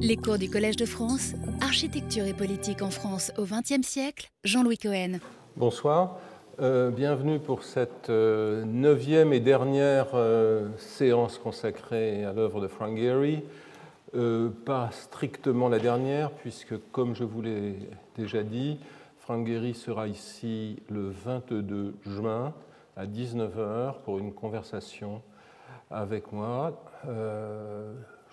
Les cours du Collège de France, Architecture et politique en France au XXe siècle, Jean-Louis Cohen. Bonsoir, euh, bienvenue pour cette euh, neuvième et dernière euh, séance consacrée à l'œuvre de Frank Gehry. pas strictement la dernière, puisque comme je vous l'ai déjà dit, Frank Gehry sera ici le 22 juin à 19h pour une conversation avec moi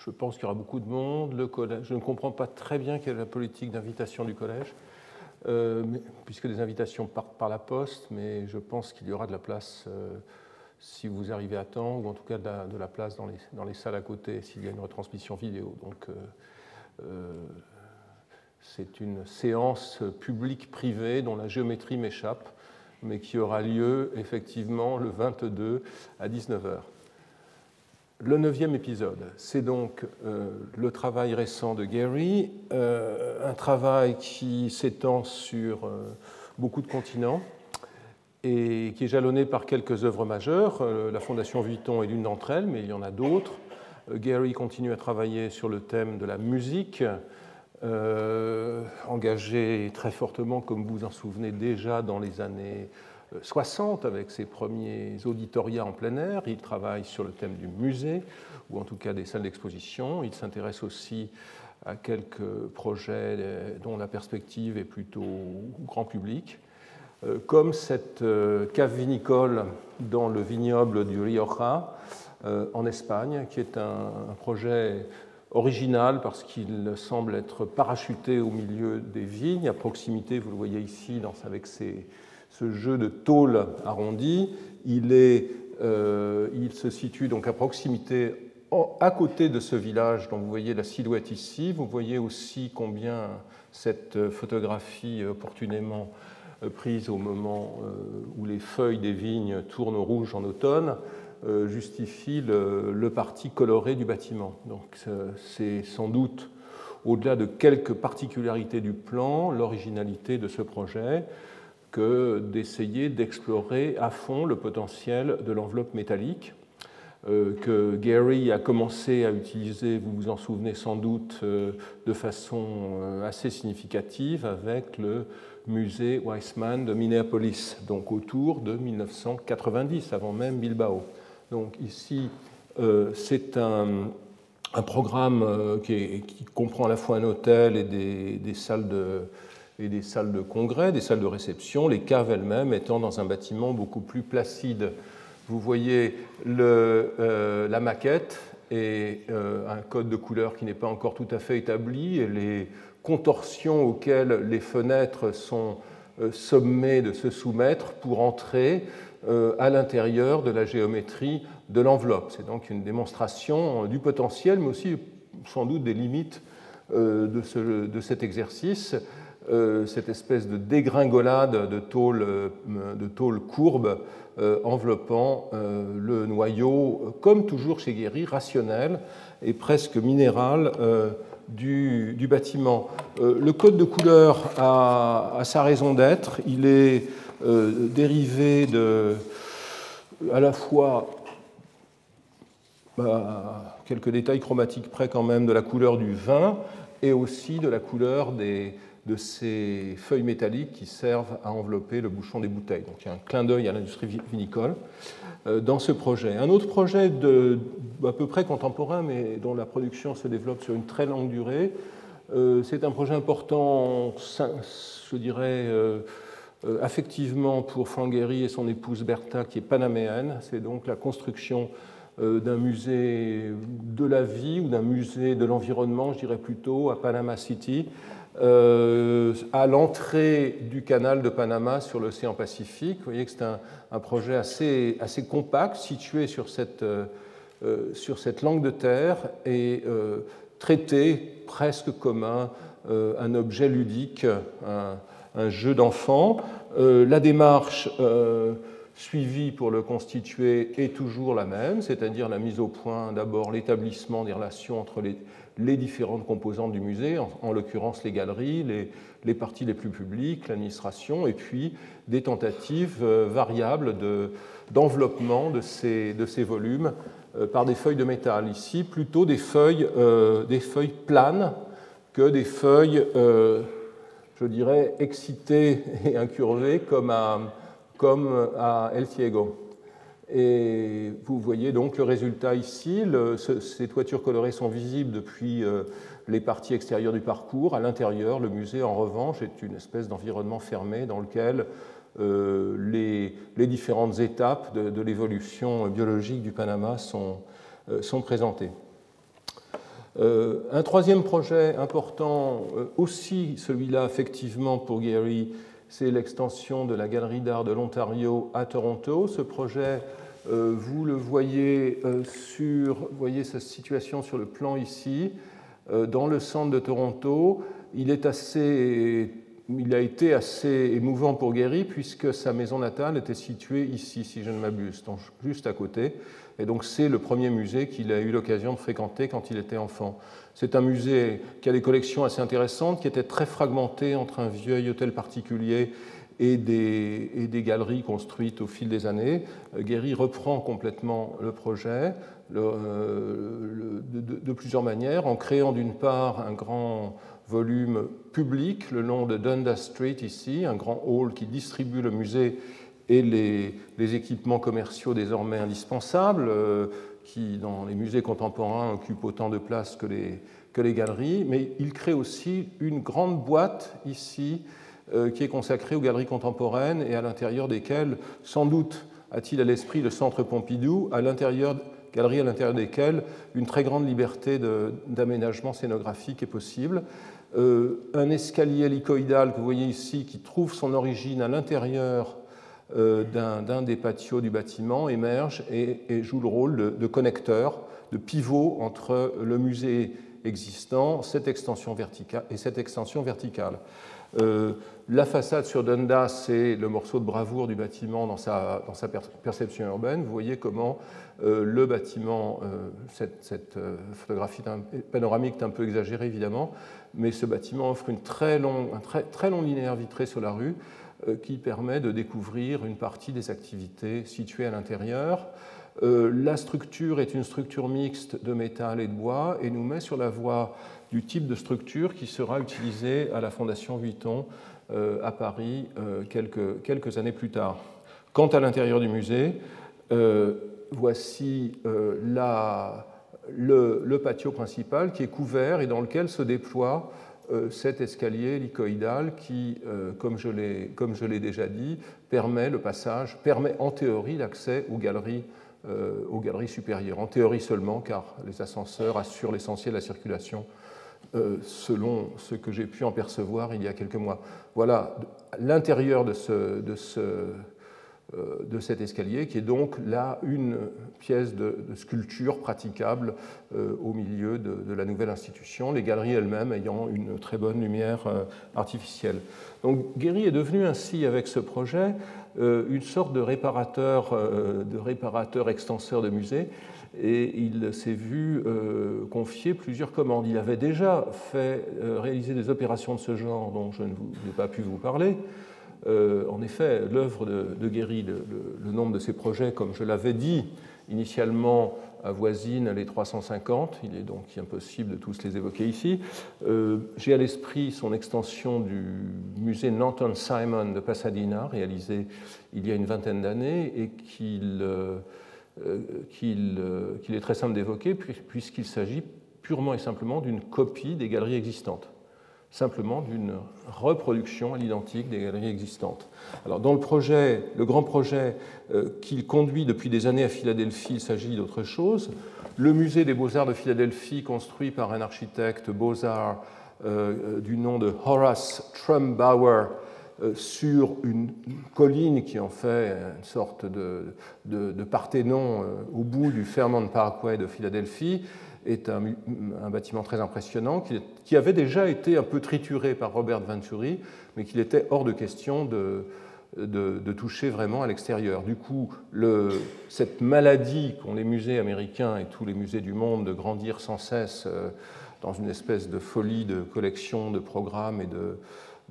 je pense qu'il y aura beaucoup de monde. Je ne comprends pas très bien quelle est la politique d'invitation du collège, euh, puisque les invitations partent par la poste, mais je pense qu'il y aura de la place euh, si vous arrivez à temps, ou en tout cas de la, place dans les, dans les, salles à côté s'il y a une retransmission vidéo. Donc euh, c'est une séance publique-privée dont la géométrie m'échappe, mais qui aura lieu effectivement le 22 à 19h. Le neuvième épisode, c'est donc euh, le travail récent de Gary, euh, un travail qui s'étend sur euh, beaucoup de continents et qui est jalonné par quelques œuvres majeures. la Fondation Vuitton est l'une d'entre elles, mais il y en a d'autres. Gary continue à travailler sur le thème de la musique, engagé très fortement, comme vous vous en souvenez déjà, dans les années 60 avec ses premiers auditoria en plein air. Il travaille sur le thème du musée, ou en tout cas des salles d'exposition. Il s'intéresse aussi à quelques projets dont la perspective est plutôt grand public, euh, comme cette euh, cave vinicole dans le vignoble du Rioja euh, en Espagne, qui est un projet original parce qu'il semble être parachuté au milieu des vignes, à proximité, vous le voyez ici, avec ses, ce jeu de tôle arrondi. Il, est, euh, il se situe donc à proximité, à côté de ce village dont vous voyez la silhouette ici. Vous voyez aussi combien cette photographie opportunément euh, prise au moment euh, où les feuilles des vignes tournent au rouge en automne justifie le, le parti coloré du bâtiment. Donc c'est sans doute, au-delà de quelques particularités du plan, l'originalité de ce projet que d'essayer d'explorer à fond le potentiel de l'enveloppe métallique euh, que Gary a commencé à utiliser, vous vous en souvenez sans doute, euh, de façon euh, assez significative avec le musée Weissmann de Minneapolis, donc autour de 1990, avant même Bilbao. Donc ici, c'est un, programme qui, comprend à la fois un hôtel et des salles de et des salles de congrès, des salles de réception, les caves elles-mêmes étant dans un bâtiment beaucoup plus placide. Vous voyez euh, la maquette et euh, un code de couleur qui n'est pas encore tout à fait établi, et les contorsions auxquelles les fenêtres sont euh, sommées de se soumettre pour entrer à l'intérieur de la géométrie de l'enveloppe. C'est donc une démonstration du potentiel, mais aussi sans doute des limites de cet exercice. Euh, cette espèce de dégringolade de tôle, euh, de tôle courbe euh, enveloppant le noyau, comme toujours chez Guéry, rationnel et presque minéral du, bâtiment. le code de couleur a, sa raison d'être. Il est dérivé de, à la fois bah, quelques détails chromatiques près quand même de la couleur du vin et aussi de la couleur des, de ces feuilles métalliques qui servent à envelopper le bouchon des bouteilles. Donc il y a un clin d'œil à l'industrie vinicole euh, dans ce projet. Un autre projet à peu près contemporain, mais dont la production se développe sur une très longue durée, euh, c'est un projet important, je dirais, euh, affectivement pour Frank et son épouse Bertha, qui est panaméenne. C'est donc la construction d'un musée de la vie ou d'un musée de l'environnement, je dirais plutôt, à Panama City, euh, à l'entrée du canal de Panama sur l'océan Pacifique. Vous voyez que c'est un, projet assez, assez, compact, situé sur cette, euh, euh, sur cette langue de terre et traité presque comme un, un objet ludique, un, un jeu d'enfant. la démarche suivie pour le constituer est toujours la même, c'est-à-dire la mise au point d'abord l'établissement des relations entre les, les différentes composantes du musée, en, l'occurrence les galeries, les, parties les plus publiques, l'administration, et puis des tentatives euh, variables d'enveloppement de, ces, volumes par des feuilles de métal. Ici, plutôt des feuilles, feuilles planes que des feuilles, je dirais, excitées et incurvées comme à, comme à El Ciego. Et vous voyez donc le résultat ici. ces toitures colorées sont visibles depuis euh, les parties extérieures du parcours. À l'intérieur, le musée, en revanche, est une espèce d'environnement fermé dans lequel euh, les, différentes étapes de, l'évolution biologique du Panama sont, euh, sont présentées. un troisième projet important, aussi celui-là effectivement pour Gary, c'est l'extension de la Galerie d'art de l'Ontario à Toronto. Ce projet vous le voyez euh, sur, voyez sa situation sur le plan ici, euh, dans le centre de Toronto. Il, est assez, il a été assez émouvant pour Guéry puisque sa maison natale était située ici, si je ne m'abuse, juste à côté. Et donc c'est le premier musée qu'il a eu l'occasion de fréquenter quand il était enfant. C'est un musée qui a des collections assez intéressantes, qui étaient très fragmentées entre un vieil hôtel particulier et des, galeries construites au fil des années. Euh, Guéry reprend complètement le projet euh, de, plusieurs manières, en créant d'une part un grand volume public le long de Dundas Street ici, un grand hall qui distribue le musée et les, équipements commerciaux désormais indispensables, euh, qui dans les musées contemporains occupent autant de place que les, galeries, mais il crée aussi une grande boîte ici qui est consacré aux galeries contemporaines et à l'intérieur desquelles, sans doute, a-t-il à l'esprit le Centre Pompidou, à l'intérieur galeries à l'intérieur desquelles une très grande liberté d'aménagement scénographique est possible. Euh, un escalier hélicoïdal que vous voyez ici, qui trouve son origine à l'intérieur euh, d'un des patios du bâtiment, émerge et, joue le rôle de, de, connecteur, de pivot entre le musée existant cette extension verticale, et cette extension verticale. Euh, la façade sur Dundas, c'est le morceau de bravoure du bâtiment dans sa, perception urbaine. Vous voyez comment euh, le bâtiment, euh, cette, photographie panoramique est un peu exagérée évidemment, mais ce bâtiment offre une très long, un très, très long linéaire vitré sur la rue qui permet de découvrir une partie des activités situées à l'intérieur. la structure est une structure mixte de métal et de bois et nous met sur la voie du type de structure qui sera utilisée à la Fondation Vuitton euh, à Paris euh, quelques, quelques, années plus tard. Quant à l'intérieur du musée, euh, voici le, patio principal qui est couvert et dans lequel se déploie cet escalier hélicoïdal qui, comme je l'ai déjà dit, permet le passage, permet en théorie l'accès aux galeries aux galeries supérieures. En théorie seulement, car les ascenseurs assurent l'essentiel de la circulation selon ce que j'ai pu en percevoir il y a quelques mois. Voilà l'intérieur de, euh, cet escalier, qui est donc là une pièce de, sculpture praticable euh, au milieu de, la nouvelle institution, les galeries elles-mêmes ayant une très bonne lumière artificielle. Donc Guéry est devenu ainsi, avec ce projet, une sorte de réparateur, de réparateur extenseur de musée et il s'est vu euh, confier plusieurs commandes. Il avait déjà fait euh, réaliser des opérations de ce genre dont je n'ai pas pu vous parler. Euh, en effet, l'œuvre de, de, Guéry, le, nombre de ses projets, comme je l'avais dit initialement, avoisine les 350. Il est donc impossible de tous les évoquer ici. J'ai à l'esprit son extension du musée Nanton Simon de Pasadena, réalisé il y a une vingtaine d'années, et qu'il euh, qu'il est très simple d'évoquer puisqu'il s'agit purement et simplement d'une copie des galeries existantes, simplement d'une reproduction à l'identique des galeries existantes. Alors dans le projet, le grand projet euh, qu'il conduit depuis des années à Philadelphie, il s'agit d'autre chose. Le musée des beaux-arts de Philadelphie, construit par un architecte beaux-arts du nom de Horace Trumbauer, euh, sur une colline qui en fait une sorte de, de, Parthénon euh, au bout du Fairmont Parkway de Philadelphie, est un, bâtiment très impressionnant qui, qui, avait déjà été un peu trituré par Robert Venturi, mais qu'il était hors de question de, de, toucher vraiment à l'extérieur. Du coup, le, cette maladie qu'ont les musées américains et tous les musées du monde de grandir sans cesse euh, dans une espèce de folie de collection, de programmes et de,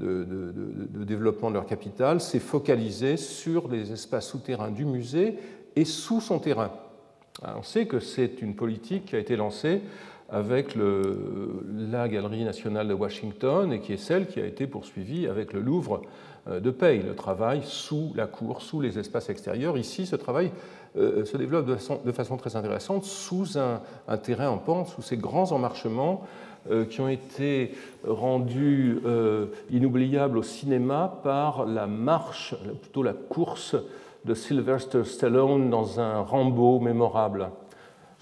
de, développement de leur capital s'est focalisé sur les espaces souterrains du musée et sous son terrain. On sait que c'est une politique qui a été lancée avec la Galerie nationale de Washington et qui est celle qui a été poursuivie avec le Louvre euh, de Paye, le travail sous la cour, sous les espaces extérieurs. Ici, ce travail euh, se développe de façon, très intéressante sous un, terrain en pente, sous ces grands emmarchements qui ont été rendus inoubliables au cinéma par la marche, plutôt la course de Sylvester Stallone dans un Rambo mémorable.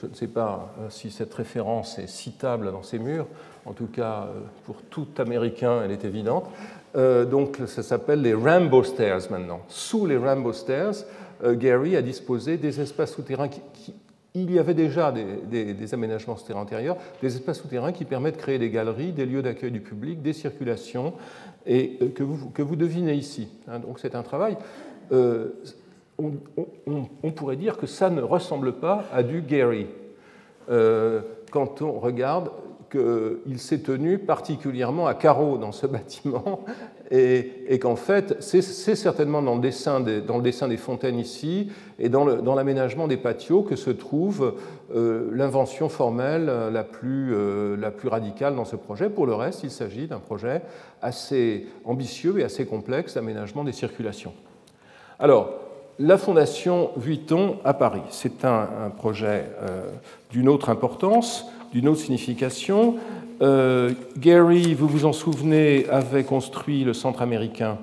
Je ne sais pas euh, si cette référence est citable dans ces murs. En tout cas, euh, pour tout Américain, elle est évidente. Euh, donc, ça s'appelle les Rambo Stairs maintenant. Sous les Rambo Stairs, Gary a disposé des espaces souterrains qui, il y avait déjà des, aménagements souterrains antérieurs, des espaces souterrains qui permettent de créer des galeries, des lieux d'accueil du public, des circulations, et que vous, que vous devinez ici. Hein. donc c'est un travail on, pourrait dire que ça ne ressemble pas à du Gary. Euh, quand on regarde qu'il s'est tenu particulièrement à carreau dans ce bâtiment et, qu'en fait, c'est certainement dans le, dessin des, fontaines ici et dans l'aménagement des patios que se trouve euh, l'invention formelle la plus, euh, la plus radicale dans ce projet. Pour le reste, il s'agit d'un projet assez ambitieux et assez complexe d'aménagement des circulations. Alors, la Fondation Vuitton à Paris. C'est un, projet euh, d'une autre importance, d'une autre signification. Euh, Gary, vous vous en souvenez, avait construit le centre américain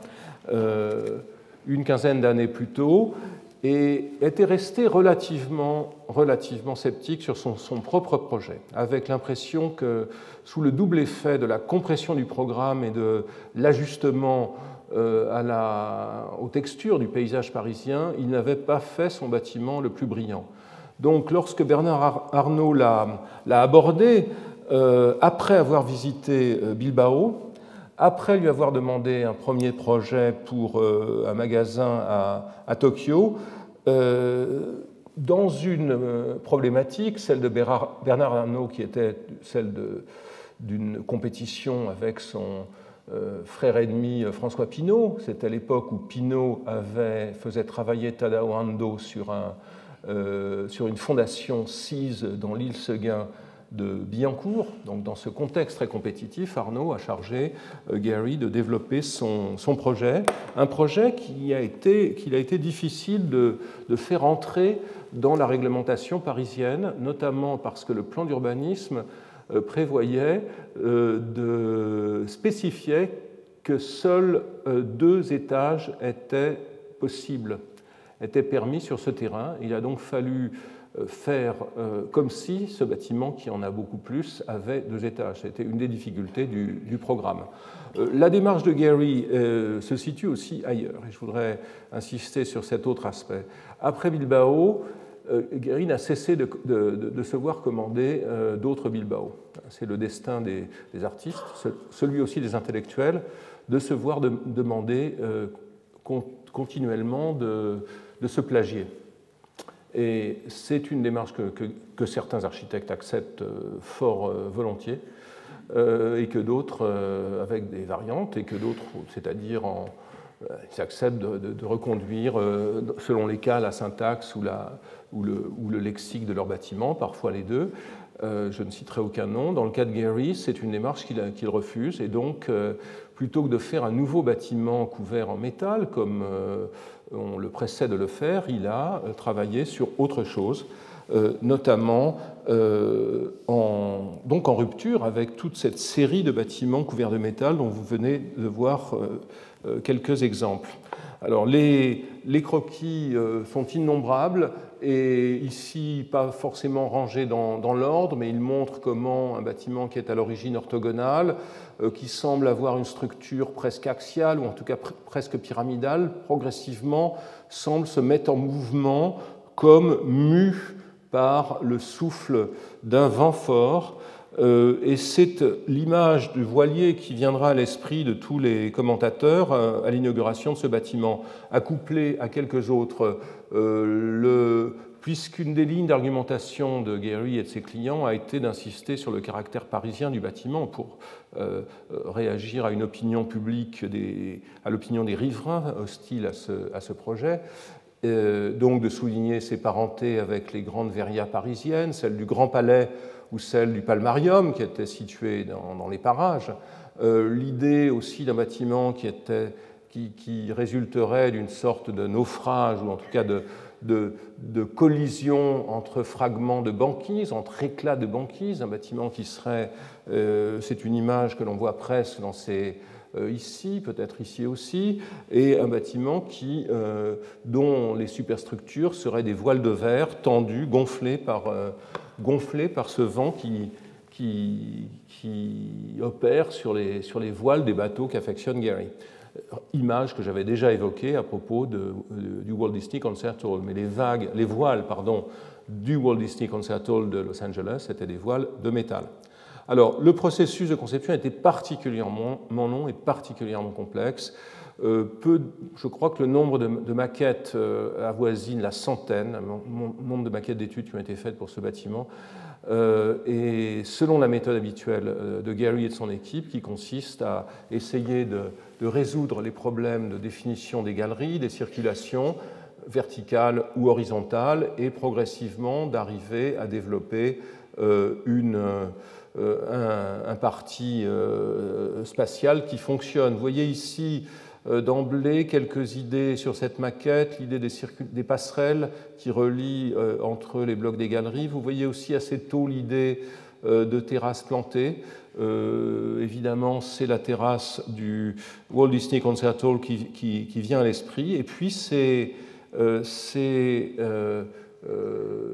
euh, une quinzaine d'années plus tôt et était resté relativement, relativement sceptique sur son, propre projet, avec l'impression que sous le double effet de la compression du programme et de l'ajustement euh, aux textures du paysage parisien, il n'avait pas fait son bâtiment le plus brillant. Donc lorsque Bernard Arnault l'a abordé, euh, après avoir visité euh, Bilbao, après lui avoir demandé un premier projet pour un magasin à, Tokyo, dans une problématique, celle de Bernard Arnault, qui était celle d'une compétition avec son, euh, frère ennemi euh, François Pinault. À l'époque où Pinault faisait travailler Tadao Ando sur, un, euh, sur une fondation CISE dans l'île Seguin de Billancourt. Donc, dans ce contexte très compétitif, Arnaud a chargé Gary de développer son, projet, un projet qui a été, qu'il a été difficile de, de, faire entrer dans la réglementation parisienne, notamment parce que le plan d'urbanisme euh, prévoyait euh, de spécifier que seuls euh, deux étages étaient possibles, étaient permis sur ce terrain. Il a donc fallu faire comme si ce bâtiment, qui en a beaucoup plus, avait deux étages. C'était une des difficultés du, programme. La démarche de Gary se situe aussi ailleurs, et je voudrais insister sur cet autre aspect. Après Bilbao, euh, Guéry n'a cessé de, se voir commander euh, d'autres Bilbao. C'est le destin des, artistes, celui aussi des intellectuels, de se voir demander euh, continuellement de, se plagier. Et c'est une démarche que, certains architectes acceptent fort volontiers, et que d'autres avec des variantes, et que d'autres, c'est-à-dire en, ils acceptent de, reconduire, selon les cas, la syntaxe ou la, ou le, lexique de leur bâtiment, parfois les deux. Euh, je ne citerai aucun nom. Dans le cas de Gary, c'est une démarche qu'il refuse, et donc, euh, plutôt que de faire un nouveau bâtiment couvert en métal, comme euh, on le précède de le faire, il a travaillé sur autre chose, notamment en, donc en rupture avec toute cette série de bâtiments couverts de métal dont vous venez de voir quelques exemples. Alors, les croquis sont innombrables et ici pas forcément rangé dans, l'ordre, mais il montre comment un bâtiment qui est à l'origine orthogonal, euh, qui semble avoir une structure presque axiale, ou en tout cas presque pyramidale, progressivement semble se mettre en mouvement comme mu par le souffle d'un vent fort. Euh, et c'est l'image du voilier qui viendra à l'esprit de tous les commentateurs euh, à l'inauguration de ce bâtiment, accouplé à quelques autres euh, puisqu'une des lignes d'argumentation de Gary et de ses clients a été d'insister sur le caractère parisien du bâtiment pour euh, réagir à une opinion publique, à l'opinion des riverains hostiles à ce, projet. donc de souligner ses parentés avec les grandes verrières parisiennes, celle du Grand Palais ou celle du Palmarium qui était situé dans, les parages. L'idée aussi d'un bâtiment qui, était, qui, qui résulterait d'une sorte de naufrage ou en tout cas de, de, collision entre fragments de banquise, entre éclats de banquise, un bâtiment qui serait, euh, c'est une image que l'on voit presque dans ces, euh, ici, peut-être ici aussi, et un bâtiment qui, euh, dont les superstructures seraient des voiles de verre tendues, gonflées par, gonflées par ce vent qui, qui, opère sur les, sur les voiles des bateaux qu'affectionne Gary image que j'avais déjà évoquée à propos du Walt Disney Concert Hall. Mais les vagues, les voiles, pardon, du Walt Disney Concert Hall de Los Angeles étaient des voiles de métal. Alors, le processus de conception était particulièrement long et particulièrement complexe. Euh, je crois que le nombre de, maquettes euh, avoisine la centaine, le nombre de maquettes d'études qui ont été faites pour ce bâtiment. Euh, et selon la méthode habituelle de Gary et de son équipe, qui consiste à essayer de, résoudre les problèmes de définition des galeries, des circulations verticales ou horizontales, et progressivement d'arriver à développer une, un, parti spatial qui fonctionne. Vous voyez ici d'emblée quelques idées sur cette maquette, l'idée des, passerelles qui relient euh, entre les blocs des galeries. Vous voyez aussi assez tôt l'idée euh, de terrasses plantées. évidemment, c'est la terrasse du Walt Disney Concert Hall qui, vient à l'esprit. Et puis, ces, ces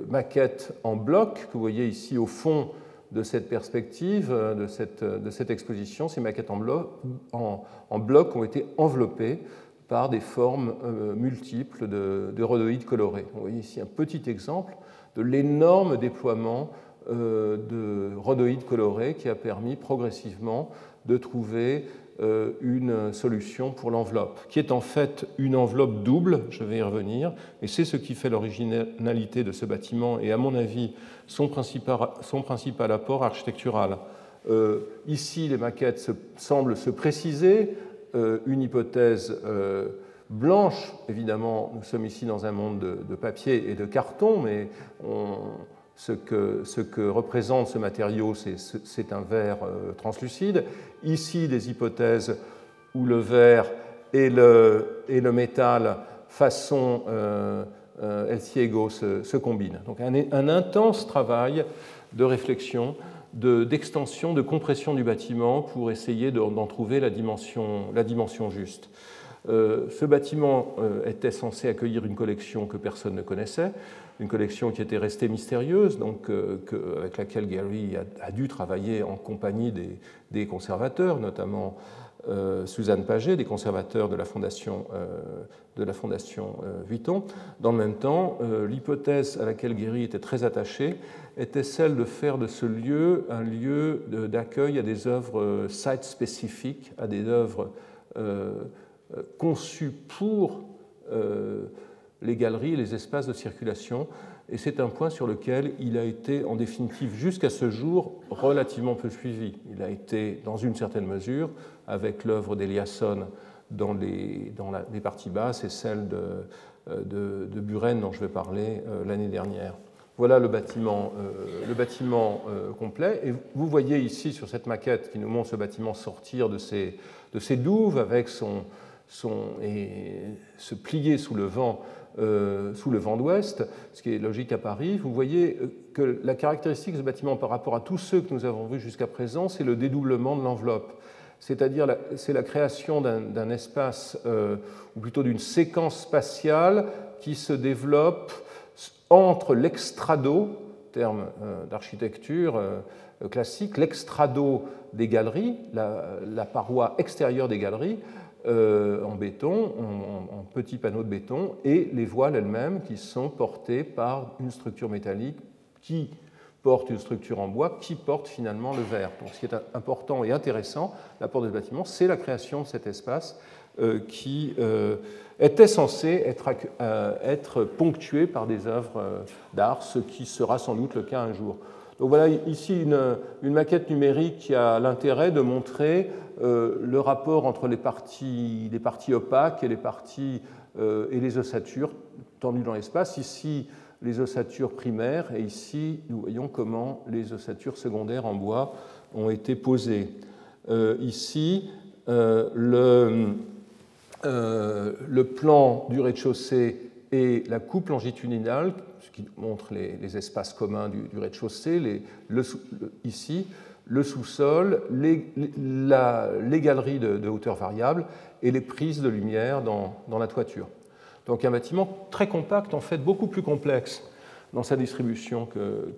maquettes en bloc que vous voyez ici au fond de cette perspective, euh, de cette, de cette exposition, ces maquettes en bloc, ont été enveloppées par des formes euh, multiples de, de, rhodoïdes colorés. Vous voyez ici un petit exemple de l'énorme déploiement euh, de rhodoïdes colorés qui a permis progressivement de trouver euh, une solution pour l'enveloppe, qui est en fait une enveloppe double, je vais y revenir, et c'est ce qui fait l'originalité de ce bâtiment et à mon avis son principal, son principal apport architectural. Euh, ici, les maquettes semblent se préciser, euh, une hypothèse blanche, évidemment, nous sommes ici dans un monde de, de papier et de carton, mais on, ce que, représente ce matériau, c'est un verre euh, translucide. Ici, des hypothèses où le verre et le, métal façon euh, euh El Ciego se, combinent. Donc un, intense travail de réflexion, d'extension, de, compression du bâtiment pour essayer d'en trouver la dimension, la dimension juste. Euh, ce bâtiment était censé accueillir une collection que personne ne connaissait une collection qui était restée mystérieuse, donc, euh, avec laquelle Gary a, dû travailler en compagnie des, conservateurs, notamment euh, Suzanne Paget, des conservateurs de la Fondation, euh, de la fondation Vuitton. Dans le même temps, l'hypothèse à laquelle Gary était très attaché était celle de faire de ce lieu un lieu d'accueil à des œuvres site spécifiques, à des œuvres conçues pour les galeries les espaces de circulation. Et c'est un point sur lequel il a été, en définitive, jusqu'à ce jour, relativement peu suivi. Il a été, dans une certaine mesure, avec l'œuvre d'Eliasson dans, les, dans les parties basses et celle de, euh, de, Buren dont je vais parler euh, l'année dernière. Voilà le bâtiment, euh, le bâtiment complet. Et vous voyez ici sur cette maquette qui nous montre ce bâtiment sortir de ses, de ses douves avec son, son, et se plier sous le vent euh, sous le vent d'ouest, ce qui est logique à Paris, vous voyez euh, que la caractéristique de ce bâtiment par rapport à tous ceux que nous avons vus jusqu'à présent, c'est le dédoublement de l'enveloppe. C'est-à-dire, c'est la création d'un espace, euh, ou plutôt d'une séquence spatiale qui se développe entre l'extrado, terme d'architecture classique, l'extrado des galeries, la, paroi extérieure des galeries, euh, en béton, en, petits panneaux de béton, et les voiles elles-mêmes qui sont portées par une structure métallique qui porte une structure en bois qui porte finalement le verre. Donc, ce qui est important et intéressant, l'apport de ce bâtiment, c'est la création de cet espace euh, qui euh, était censé être, être, ponctué par des œuvres d'art, ce qui sera sans doute le cas un jour. Donc voilà ici une, maquette numérique qui a l'intérêt de montrer le rapport entre les parties, opaques et les parties et les ossatures tendues dans l'espace. Ici, les ossatures primaires et ici, nous voyons comment les ossatures secondaires en bois ont été posées. ici, le, plan du rez-de-chaussée et la coupe longitudinale, montre les, espaces communs du, rez-de-chaussée, ici, le sous-sol, les, galeries de, hauteur variable et les prises de lumière dans, la toiture. Donc un bâtiment très compact, en fait beaucoup plus complexe dans sa distribution que,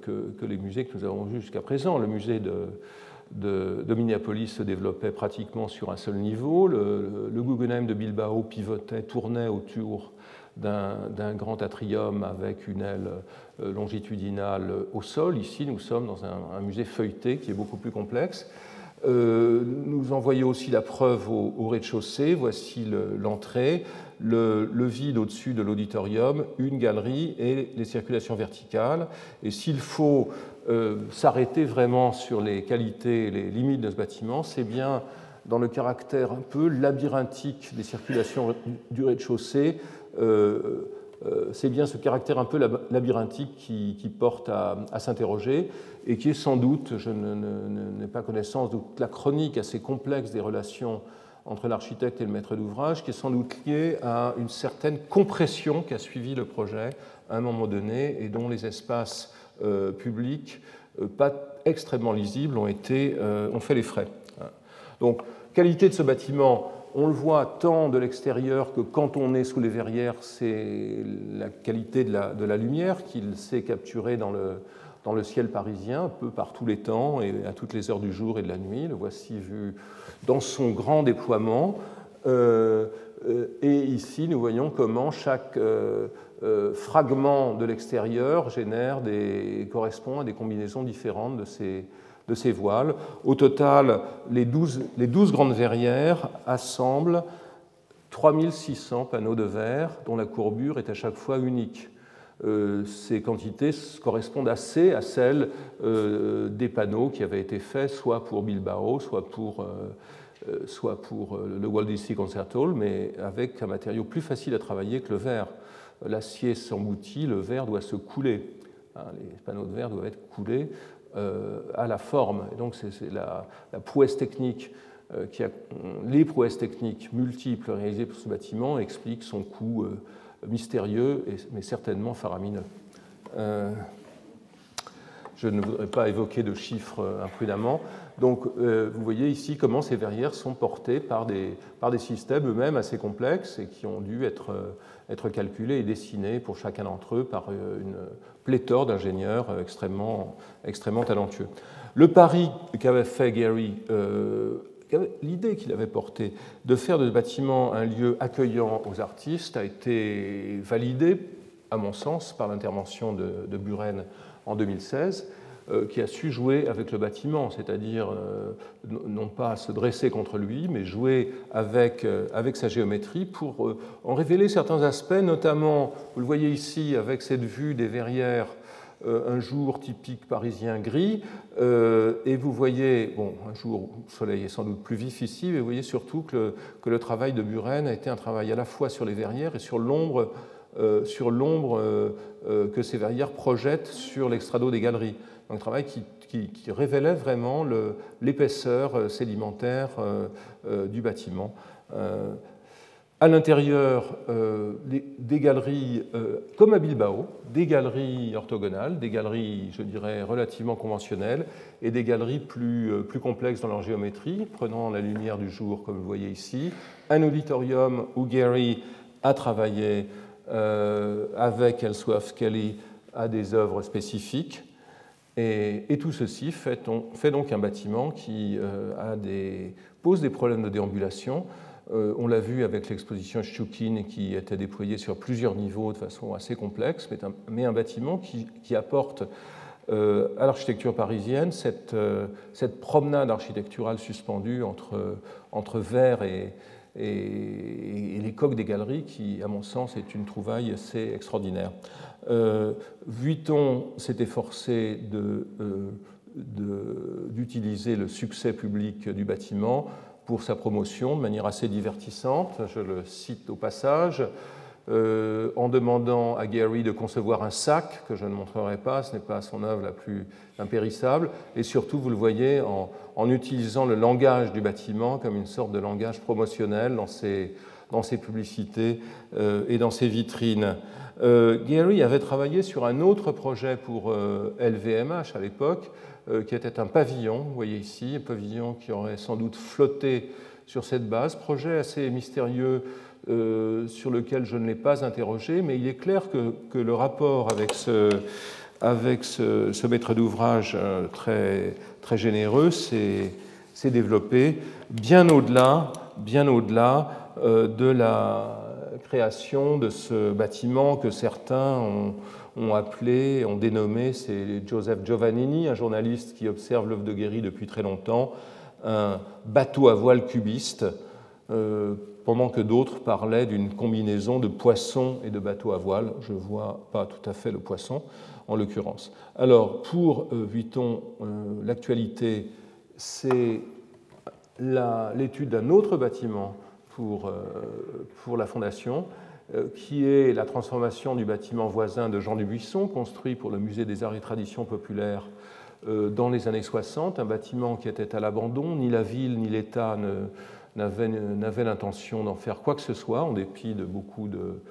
les musées que nous avons vus jusqu'à présent. Le musée de, Minneapolis se développait pratiquement sur un seul niveau. Le, le Guggenheim de Bilbao pivotait, tournait autour d'un grand atrium avec une aile euh, longitudinale au sol. Ici, nous sommes dans un, musée feuilleté qui est beaucoup plus complexe. Euh, nous envoyons aussi la preuve au, rez-de-chaussée. Voici l'entrée, le, vide au-dessus de l'auditorium, une galerie et les circulations verticales. Et s'il faut euh, s'arrêter vraiment sur les qualités et les limites de ce bâtiment, c'est bien dans le caractère un peu labyrinthique des circulations du rez-de-chaussée c'est bien ce caractère un peu labyrinthique qui, porte à, s'interroger et qui est sans doute, je n'ai pas connaissance de la chronique assez complexe des relations entre l'architecte et le maître d'ouvrage, qui est sans doute liée à une certaine compression qui a suivi le projet à un moment donné et dont les espaces euh, publics, pas extrêmement lisibles, ont, fait les frais. Donc, qualité de ce bâtiment, on le voit tant de l'extérieur que quand on est sous les verrières, c'est la qualité de la, lumière qu'il sait capturer dans le, dans le, ciel parisien, peu par tous les temps et à toutes les heures du jour et de la nuit. Le voici vu dans son grand déploiement. Euh, euh, et ici, nous voyons comment chaque euh, fragment de l'extérieur génère des, correspond à des combinaisons différentes de ces, de ces voiles. Au total, les 12, les 12 grandes verrières assemblent 3600 panneaux de verre dont la courbure est à chaque fois unique. Euh, ces quantités correspondent assez à celles euh, des panneaux qui avaient été faits soit pour Bilbao, soit pour, euh, soit pour le Walt Disney Concert Hall, mais avec un matériau plus facile à travailler que le verre. L'acier s'emboutit, le verre doit se couler. Hein, les panneaux de verre doivent être coulés à la forme. Et donc, c'est la, prouesse technique euh, qui les prouesses techniques multiples réalisées pour ce bâtiment expliquent son coût euh, mystérieux, mais certainement faramineux. je ne voudrais pas évoquer de chiffres imprudemment. Donc, vous voyez ici comment ces verrières sont portées par des, par des systèmes eux-mêmes assez complexes et qui ont dû être, être calculés et dessinés pour chacun d'entre eux par une pléthore d'ingénieurs euh, extrêmement, extrêmement talentueux. Le pari qu'avait fait Gary, euh, l'idée qu'il avait portée de faire de ce bâtiment un lieu accueillant aux artistes a été validée, à mon sens, par l'intervention de, de Buren en 2016. Euh, qui a su jouer avec le bâtiment, c'est-à-dire euh, non pas se dresser contre lui, mais jouer avec, euh, avec sa géométrie pour en révéler certains aspects, notamment, vous le voyez ici, avec cette vue des verrières un jour typique parisien gris, et vous voyez, bon, un jour où le soleil est sans doute plus vif ici, mais vous voyez surtout que le, travail de Buren a été un travail à la fois sur les verrières et sur l'ombre sur l'ombre que ces verrières projettent sur l'extrado des galeries un travail qui, révélait vraiment l'épaisseur euh, sédimentaire euh, euh, du bâtiment. À l'intérieur, des, galeries, comme à Bilbao, des galeries orthogonales, des galeries, je dirais, relativement conventionnelles, et des galeries plus, complexes dans leur géométrie, prenant la lumière du jour, comme vous voyez ici. Un auditorium où Gary a travaillé avec Ellsworth Kelly à des œuvres spécifiques. Et, tout ceci fait, donc un bâtiment qui euh, a pose des problèmes de déambulation. Euh, on l'a vu avec l'exposition Shchukin qui était déployée sur plusieurs niveaux de façon assez complexe, mais un, bâtiment qui, apporte euh, à l'architecture parisienne cette, promenade architecturale suspendue entre, entre verre et, et, les coques des galeries, qui, à mon sens, est une trouvaille assez extraordinaire. Euh, Vuitton s'est efforcé d'utiliser le succès public du bâtiment pour sa promotion de manière assez divertissante, je le cite au passage. Euh, en demandant à Gary de concevoir un sac, que je ne montrerai pas, ce n'est pas son œuvre la plus impérissable, et surtout, vous le voyez, en, utilisant le langage du bâtiment comme une sorte de langage promotionnel dans ses, publicités euh, et dans ses vitrines. Euh, Gary avait travaillé sur un autre projet pour LVMH à l'époque, qui était un pavillon, vous voyez ici, un pavillon qui aurait sans doute flotté sur cette base, projet assez mystérieux euh, sur lequel je ne l'ai pas interrogé, mais il est clair que, le rapport avec ce, maître d'ouvrage euh, très, généreux s'est développé bien au-delà euh, de la création de ce bâtiment que certains ont, appelé, ont dénommé, c'est Joseph Giovannini, un journaliste qui observe l'œuvre de Guéry depuis très longtemps, un bateau à voile cubiste pendant que d'autres parlaient d'une combinaison de poissons et de bateaux à voile. Je ne vois pas tout à fait le poisson en l'occurrence. Alors, pour euh, Vuitton, euh, l'actualité, c'est l'étude d'un autre bâtiment pour, euh, pour la Fondation, qui est la transformation du bâtiment voisin de Jean Dubuisson, construit pour le Musée des Arts et Traditions Populaires dans les années 60, un bâtiment qui était à l'abandon, ni la ville ni l'État ne n'avait l'intention d'en faire quoi que ce soit, en dépit de beaucoup de,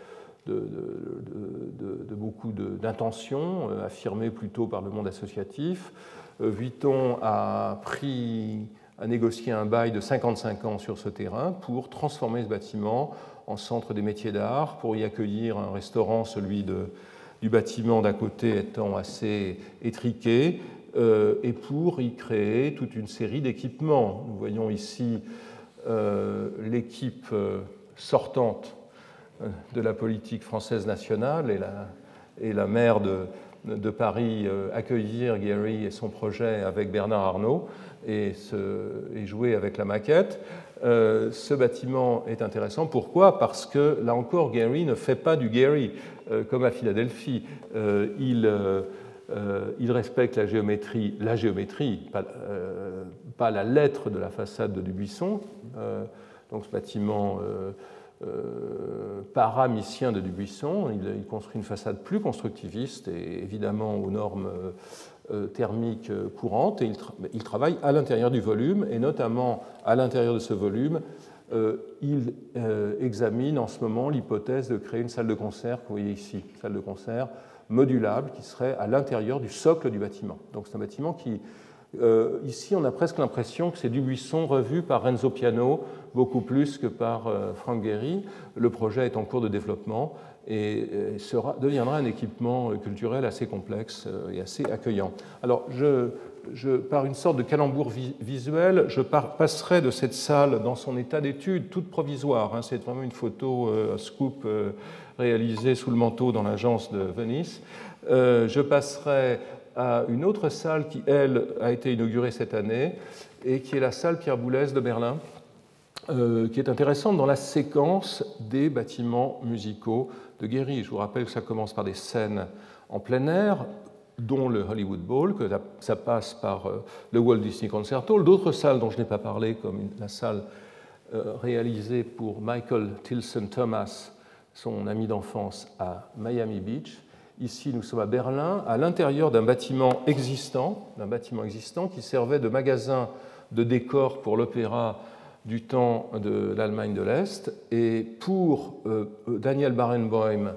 de, beaucoup d'intentions euh, affirmées plutôt par le monde associatif. Euh, Vuitton a pris a négocié un bail de 55 ans sur ce terrain pour transformer ce bâtiment en centre des métiers d'art, pour y accueillir un restaurant, celui de, du bâtiment d'à côté étant assez étriqué, euh, et pour y créer toute une série d'équipements. Nous voyons ici euh, l'équipe euh, sortante de la politique française nationale et la, et la maire de, de, Paris accueillir Gary et son projet avec Bernard Arnault et, jouer avec la maquette. ce bâtiment est intéressant. Pourquoi? Parce que là encore, Gary ne fait pas du Gary comme à Philadelphie. il euh, respecte la géométrie, la géométrie, pas, euh, la lettre de la façade de Dubuisson. Euh, donc ce bâtiment paramicien de Dubuisson, il, construit une façade plus constructiviste et évidemment aux normes thermiques courantes. Et il, travaille à l'intérieur du volume et notamment à l'intérieur de ce volume, il examine en ce moment l'hypothèse de créer une salle de concert que vous voyez ici, salle de concert modulable qui serait à l'intérieur du socle du bâtiment. Donc c'est un bâtiment qui, euh, ici, on a presque l'impression que c'est du buisson revu par Renzo Piano, beaucoup plus que par euh, Frank Gehry. Le projet est en cours de développement et euh, deviendra un équipement culturel assez complexe et assez accueillant. Alors, par une sorte de calembour visuel, je passerai de cette salle dans son état d'étude, toute provisoire. Hein, c'est vraiment une photo scoop réalisée sous le manteau dans l'agence de Venise. Euh, je passerai à une autre salle qui, elle, a été inaugurée cette année et qui est la salle Pierre Boulez de Berlin, euh, qui est intéressante dans la séquence des bâtiments musicaux de Guéry. Je vous rappelle que ça commence par des scènes en plein air, dont le Hollywood Bowl, que ça passe par euh, le Walt Disney Concert Hall, d'autres salles dont je n'ai pas parlé, comme la salle réalisée pour Michael Tilson Thomas son ami d'enfance à Miami Beach. Ici, nous sommes à Berlin, à l'intérieur d'un bâtiment existant, d'un bâtiment existant qui servait de magasin de décors pour l'opéra du temps de l'Allemagne de l'Est. Et pour euh, Daniel Barenboim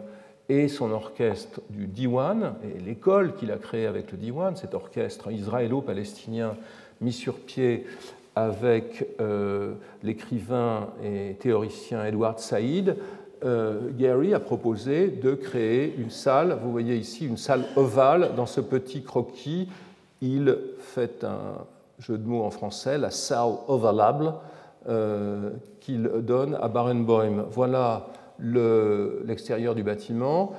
et son orchestre du Diwan, et l'école qu'il a créée avec le Diwan, cet orchestre israélo-palestinien mis sur pied avec euh, l'écrivain et théoricien Edward Saïd, euh, Gary a proposé de créer une salle, vous voyez ici une salle ovale dans ce petit croquis. Il fait un jeu de mots en français, la salle ovalable, euh, qu'il donne à Barenboim. Voilà l'extérieur du bâtiment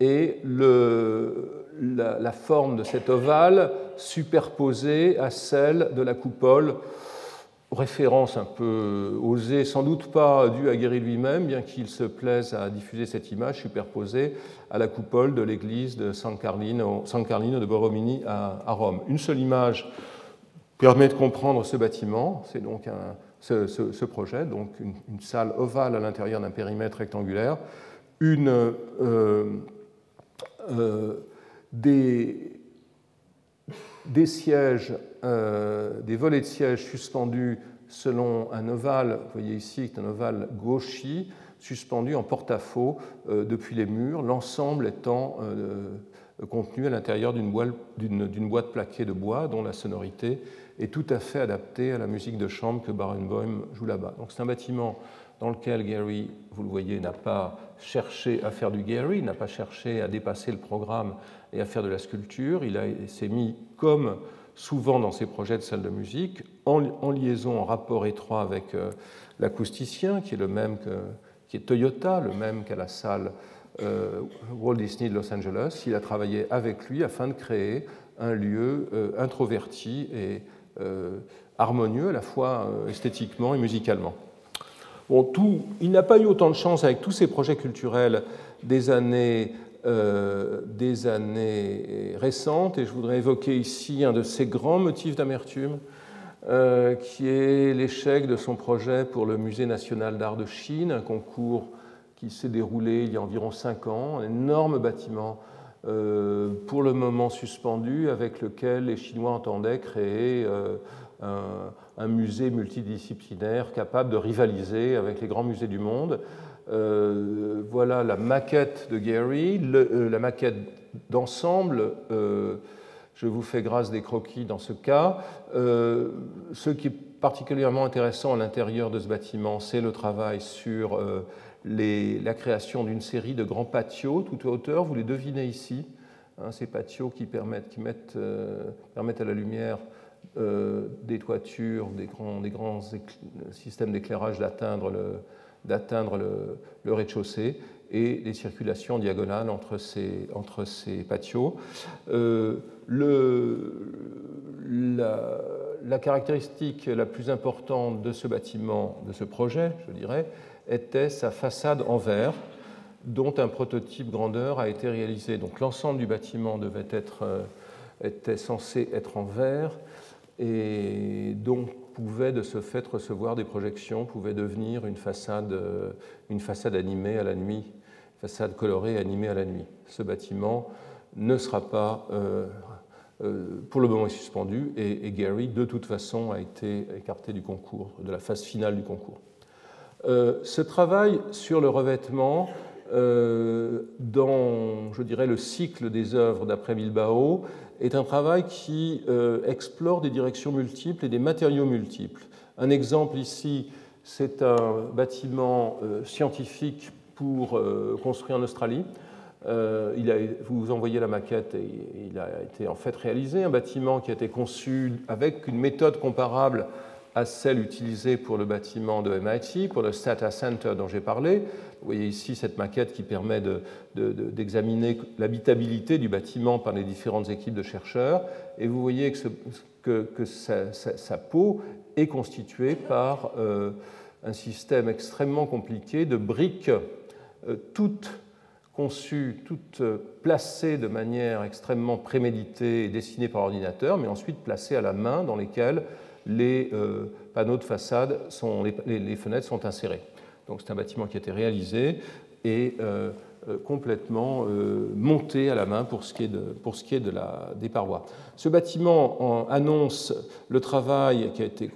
et la, la, forme de cet ovale superposée à celle de la coupole référence un peu osée, sans doute pas due à Guéry lui-même, bien qu'il se plaise à diffuser cette image superposée à la coupole de l'église de San Carlino, de Borromini à, Rome. Une seule image permet de comprendre ce bâtiment, c'est donc ce, projet, donc une, salle ovale à l'intérieur d'un périmètre rectangulaire, une, euh, euh, des, des sièges, euh, des volets de sièges suspendus selon un ovale, vous voyez ici, c'est un ovale gauchy, suspendu en porte-à-faux euh, depuis les murs, l'ensemble étant euh, contenu à l'intérieur d'une boîte, plaquée de bois dont la sonorité est tout à fait adaptée à la musique de chambre que Barenboim joue là-bas. Donc c'est un bâtiment dans lequel Gary, vous le voyez, n'a pas cherché à faire du Gary, n'a pas cherché à dépasser le programme et à faire de la sculpture. Il s'est mis, comme souvent dans ses projets de salle de musique, en, liaison, en rapport étroit avec euh, l'acousticien, qui est le même que qui est Toyota, le même qu'à la salle euh, Walt Disney de Los Angeles. Il a travaillé avec lui afin de créer un lieu euh, introverti et harmonieux à la fois esthétiquement et musicalement. Bon, tout, il n'a pas eu autant de chance avec tous ces projets culturels des années des années récentes, et je voudrais évoquer ici un de ses grands motifs d'amertume, euh, qui est l'échec de son projet pour le Musée national d'art de Chine, un concours qui s'est déroulé il y a environ cinq ans, un énorme bâtiment euh, pour le moment suspendu, avec lequel les Chinois entendaient créer un, musée multidisciplinaire capable de rivaliser avec les grands musées du monde. Euh, voilà la maquette de Gary, euh, la maquette d'ensemble. Euh, je vous fais grâce des croquis dans ce cas. ce qui est particulièrement intéressant à l'intérieur de ce bâtiment, c'est le travail sur la création d'une série de grands patios tout à hauteur. Vous les devinez ici, hein, ces patios qui permettent, à la lumière des toitures, des grands systèmes d'éclairage d'atteindre le, d'atteindre le, rez-de-chaussée et les circulations diagonales entre ces, entre ces patios. Euh, la, la, caractéristique la plus importante de ce bâtiment, de ce projet, je dirais, était sa façade en verre, dont un prototype grandeur a été réalisé. Donc l'ensemble du bâtiment devait être, euh, était censé être en verre, et donc pouvait de ce fait recevoir des projections, pouvait devenir une façade, euh, une façade animée à la nuit, façade colorée animée à la nuit. Ce bâtiment ne sera pas, euh, euh, pour le moment, suspendu et, Gary, de toute façon, a été écarté du concours, de la phase finale du concours. ce travail sur le revêtement, dans, je dirais, le cycle des œuvres d'après Bilbao, est un travail qui euh, explore des directions multiples et des matériaux multiples. Un exemple ici, c'est un bâtiment euh, scientifique pour euh, construire en Australie. il a, vous envoyez la maquette et il a été en fait réalisé. Un bâtiment qui a été conçu avec une méthode comparable à celle utilisée pour le bâtiment de MIT, pour le Stata Center dont j'ai parlé. Vous voyez ici cette maquette qui permet d'examiner l'habitabilité du bâtiment par les différentes équipes de chercheurs. Et vous voyez que, sa, peau est constituée par euh, un système extrêmement compliqué de briques, euh, toutes conçues, toutes placées de manière extrêmement préméditée et dessinées par ordinateur, mais ensuite placées à la main dans lesquelles les euh, panneaux de façade, sont, les, fenêtres sont insérées. Donc c'est un bâtiment qui a été réalisé et euh, euh, complètement monté à la main pour ce qui est, de, pour ce qui est de la, des parois. Ce bâtiment annonce le travail qui a été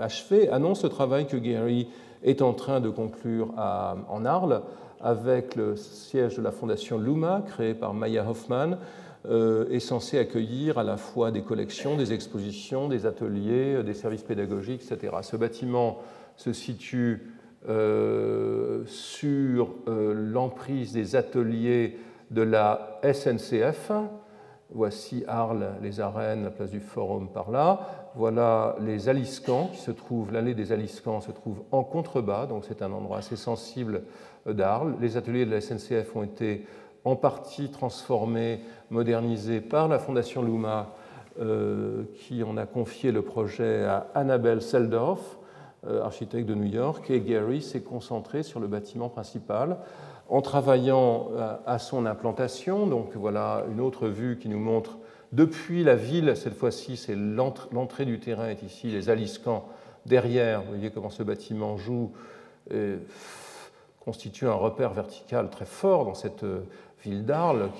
achevé, annonce le travail que Gary est en train de conclure en Arles avec le siège de la fondation Luma, créé par Maya Hoffman, est censé accueillir à la fois des collections, des expositions, des ateliers, euh, des services pédagogiques, etc. Ce bâtiment se situe euh, sur l'emprise des ateliers de la SNCF. Voici Arles, les arènes, la place du Forum par là. Voilà les Aliscans qui se trouvent, l'allée des Aliscans se trouve en contrebas, donc c'est un endroit assez sensible d'Arles. Les ateliers de la SNCF ont été en partie transformé, modernisé par la Fondation Luma qui en a confié le projet à Annabelle Seldorf, architecte de New York, et Gary s'est concentré sur le bâtiment principal en travaillant à son implantation. Donc voilà une autre vue qui nous montre depuis la ville, cette fois-ci, c'est l'entrée du terrain est ici, les aliscans derrière. Vous voyez comment ce bâtiment joue, constitue un repère vertical très fort dans cette euh, ville d'Arles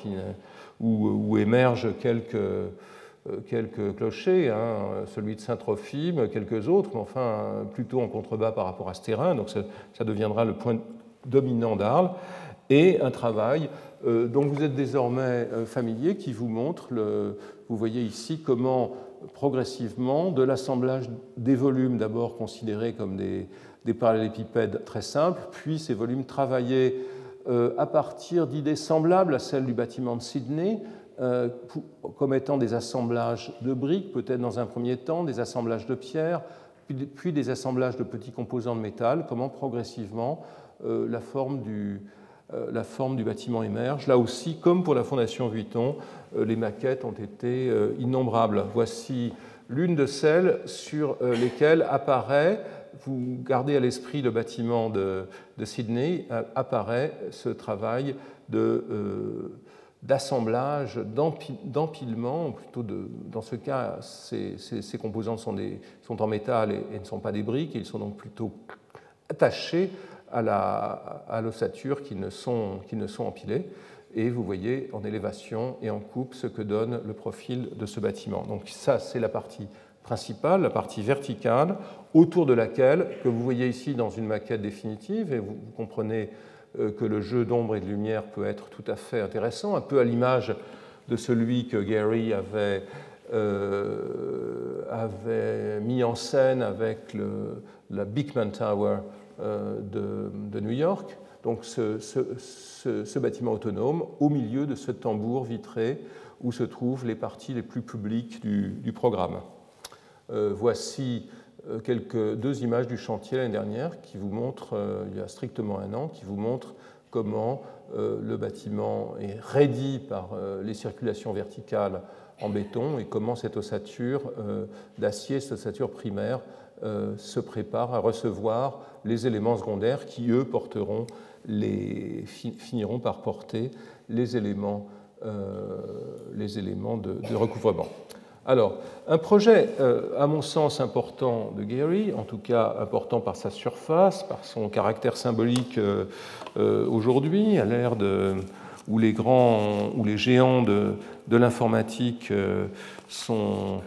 où, où, émergent quelques, euh, clochers, hein, celui de Saint-Trophime, quelques autres, mais enfin plutôt en contrebas par rapport à ce terrain. Donc ça, deviendra le point dominant d'Arles. Et un travail euh, dont vous êtes désormais euh, familier, qui vous montre, vous voyez ici comment progressivement, de l'assemblage des volumes d'abord considérés comme des, des, parallélépipèdes très simples, puis ces volumes travaillés euh, à partir d'idées semblables à celles du bâtiment de Sydney, comme étant des assemblages de briques, peut-être dans un premier temps, des assemblages de pierres, puis, des assemblages de petits composants de métal, comment progressivement la forme du, euh, la forme du bâtiment émerge. Là aussi, comme pour la Fondation Vuitton, euh, les maquettes ont été euh, innombrables. Voici l'une de celles sur lesquelles apparaît, vous gardez à l'esprit le bâtiment de, Sydney, apparaît ce travail d'assemblage, d'empilement, plutôt dans ce cas, ces, composants sont, en métal et, ne sont pas des briques, ils sont donc plutôt attachés à l'ossature qui, ne sont, empilées. Et vous voyez en élévation et en coupe ce que donne le profil de ce bâtiment. Donc ça, c'est la partie principale, la partie verticale, autour de laquelle, que vous voyez ici dans une maquette définitive, et vous, comprenez euh, que le jeu d'ombre et de lumière peut être tout à fait intéressant, un peu à l'image de celui que Gary avait, euh, mis en scène avec le, la Beekman Tower euh, de, New York. Donc ce, bâtiment autonome au milieu de ce tambour vitré où se trouvent les parties les plus publiques du, programme. Euh, voici euh, deux images du chantier l'année dernière qui vous montrent, il y a strictement un an, qui vous montrent comment le bâtiment est raidi par les circulations verticales en béton et comment cette ossature d'acier, cette ossature primaire, se prépare à recevoir les éléments secondaires qui, eux, finiront par porter euh, les éléments de, recouvrement. Alors, un projet, euh, à mon sens, important de Gary, en tout cas important par sa surface, par son caractère symbolique euh, aujourd'hui, à l'ère où les géants de, l'informatique sont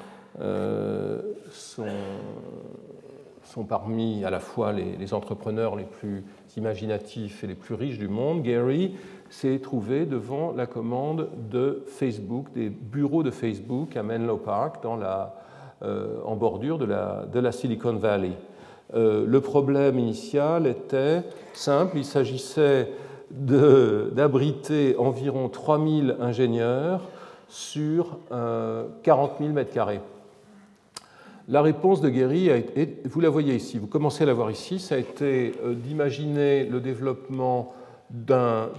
parmi à la fois les, entrepreneurs les plus imaginatifs et les plus riches du monde, Gary s'est trouvé devant la commande de Facebook, des bureaux de Facebook à Menlo Park, dans la, euh, en bordure de la, de la Silicon Valley. Euh, le problème initial était simple, il s'agissait d'abriter environ 3000 ingénieurs sur 40 000 mètres carrés. La réponse de Guéry, a été, vous la voyez ici, vous commencez à la voir ici, ça a été euh, d'imaginer le développement d'un,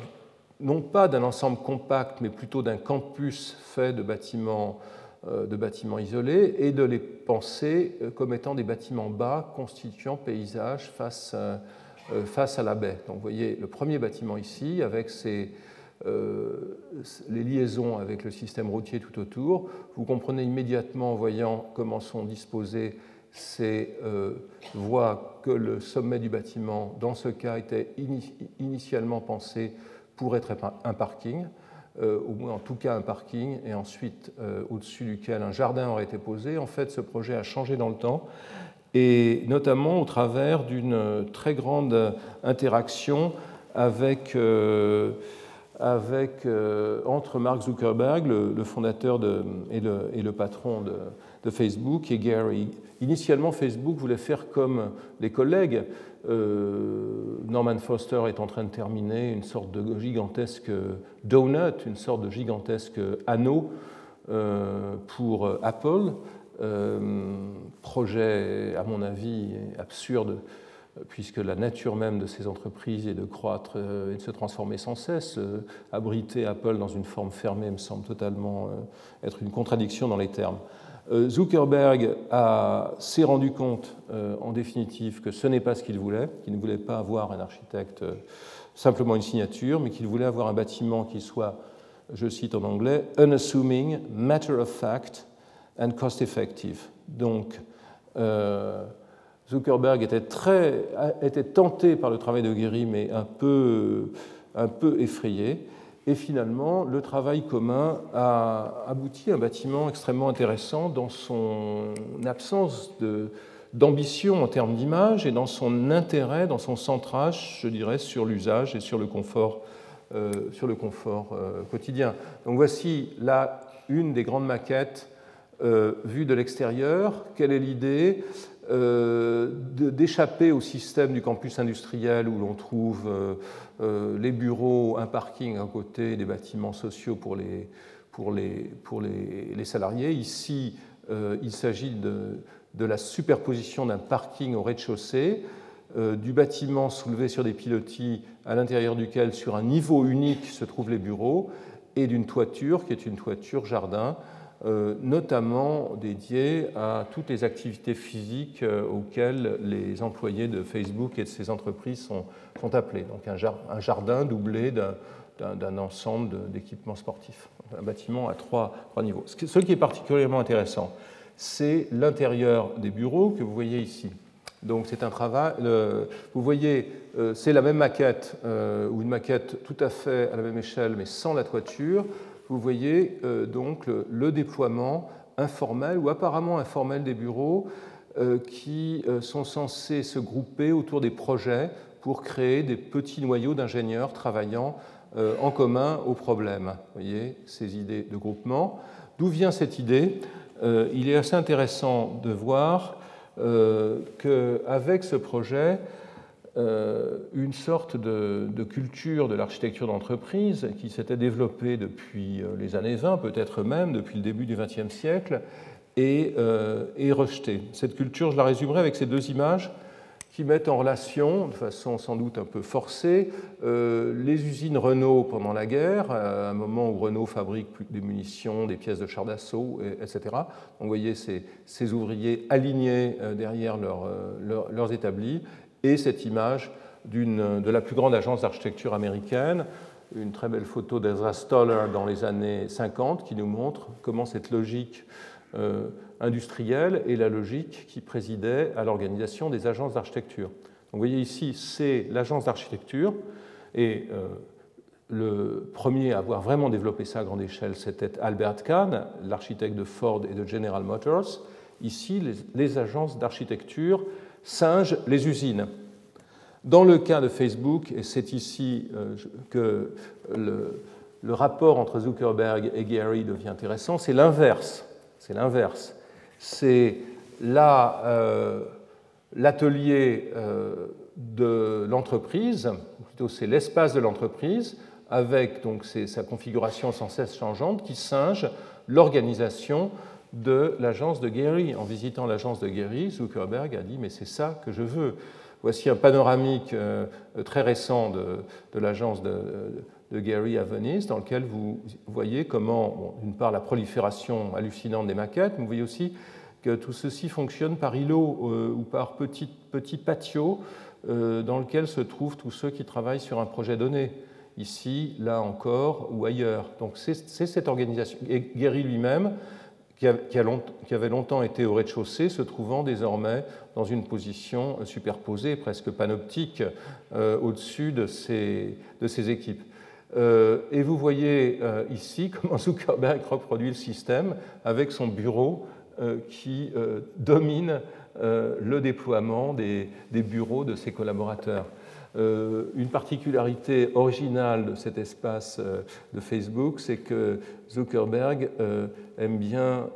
non pas d'un ensemble compact, mais plutôt d'un campus fait de bâtiments, euh, de bâtiments isolés, et de les penser euh, comme étant des bâtiments bas constituant paysage face, face à la baie. Donc vous voyez le premier bâtiment ici, avec ses euh, les liaisons avec le système routier tout autour. Vous comprenez immédiatement en voyant comment sont disposées ces euh, voies que le sommet du bâtiment, dans ce cas, était initialement pensé pour être un parking, euh, ou en tout cas un parking, et ensuite au-dessus duquel un jardin aurait été posé. En fait, ce projet a changé dans le temps, et notamment au travers d'une très grande interaction avec euh, entre Mark Zuckerberg, le, fondateur de, et, le, et, le, patron de, de, Facebook, et Gary. Initialement, Facebook voulait faire comme les collègues. Euh, Norman Foster est en train de terminer une sorte de gigantesque donut, une sorte de gigantesque anneau euh, pour Apple. projet, à mon avis, absurde puisque la nature même de ces entreprises est de croître et de se transformer sans cesse. Abriter Apple dans une forme fermée me semble totalement être une contradiction dans les termes. Zuckerberg s'est rendu compte, en définitive, que ce n'est pas ce qu'il voulait, qu'il ne voulait pas avoir un architecte simplement une signature, mais qu'il voulait avoir un bâtiment qui soit, je cite en anglais, unassuming, matter of fact and cost effective. Donc, euh, Zuckerberg était, très, était tenté par le travail de Guéry, mais un peu, un peu effrayé. Et finalement, le travail commun a abouti à un bâtiment extrêmement intéressant dans son absence d'ambition en termes d'image et dans son intérêt, dans son centrage, je dirais, sur l'usage et sur le confort, euh, sur le confort euh, quotidien. Donc voici là une des grandes maquettes euh, vues de l'extérieur. Quelle est l'idée? D'échapper au système du campus industriel où l'on trouve les bureaux, un parking à côté, des bâtiments sociaux pour les, salariés. Ici, il s'agit de de la superposition d'un parking au rez-de-chaussée, euh, du bâtiment soulevé sur des pilotis à l'intérieur duquel, sur un niveau unique, se trouvent les bureaux, et d'une toiture qui est une toiture jardin, euh, notamment dédiée à toutes les activités physiques euh, auxquelles les employés de Facebook et de ces entreprises sont, appelés. Donc un, jardin doublé d'un ensemble d'équipements sportifs. Un bâtiment à trois, niveaux. Ce qui est particulièrement intéressant, c'est l'intérieur des bureaux que vous voyez ici. Donc c'est un travail. vous voyez, euh, c'est la même maquette euh, ou une maquette tout à fait à la même échelle, mais sans la toiture. Vous voyez euh, donc le, déploiement informel ou apparemment informel des bureaux qui sont censés se grouper autour des projets pour créer des petits noyaux d'ingénieurs travaillant en commun au problème. Vous voyez ces idées de groupement. D'où vient cette idée? Euh, il est assez intéressant de voir euh, qu'avec ce projet, euh, une sorte de, culture de l'architecture d'entreprise qui s'était développée depuis les années 20, peut-être même depuis le début du XXe siècle, est, est, rejetée. Cette culture, je la résumerai avec ces deux images qui mettent en relation, de façon sans doute un peu forcée, euh, les usines Renault pendant la guerre, à un moment où Renault fabrique des munitions, des pièces de chars d'assaut, etc. Donc vous voyez ces, ouvriers alignés euh, derrière euh, leurs établis, et cette image de la plus grande agence d'architecture américaine, une très belle photo d'Ezra Stoller dans les années 50 qui nous montre comment cette logique industrielle et la logique qui présidait à l'organisation des agences d'architecture. vous voyez ici, c'est l'agence d'architecture, et euh, le premier à avoir vraiment développé ça à grande échelle, c'était Albert Kahn, l'architecte de Ford et de General Motors. Ici, les, agences d'architecture singent les usines. Dans le cas de Facebook, et c'est ici euh, que le, rapport entre Zuckerberg et Gary devient intéressant, c'est l'inverse. C'est l'inverse c'est euh, l'atelier euh, de l'entreprise, plutôt c'est l'espace de l'entreprise, avec donc sa configuration sans cesse changeante, qui singe l'organisation de l'agence de Gary. En visitant l'agence de Gary, Zuckerberg a dit Mais c'est ça que je veux. Voici un panoramique euh, très récent de, l'agence de, de, Gary à Venise, dans lequel vous voyez comment, d'une part, la prolifération hallucinante des maquettes, mais vous voyez aussi que tout ceci fonctionne par îlots euh, ou par petits, petits patios euh, dans lesquels se trouvent tous ceux qui travaillent sur un projet donné, ici, là encore ou ailleurs. Donc c'est cette organisation. Et Guéry lui-même, qui, avait longtemps été au rez-de-chaussée, se trouvant désormais dans une position superposée, presque panoptique, euh, au-dessus de ses, de ses équipes. et vous voyez ici comment Zuckerberg reproduit le système avec son bureau euh, qui euh, domine euh, le déploiement des, bureaux de ses collaborateurs. Une particularité originale de cet espace de Facebook, c'est que Zuckerberg aime bien,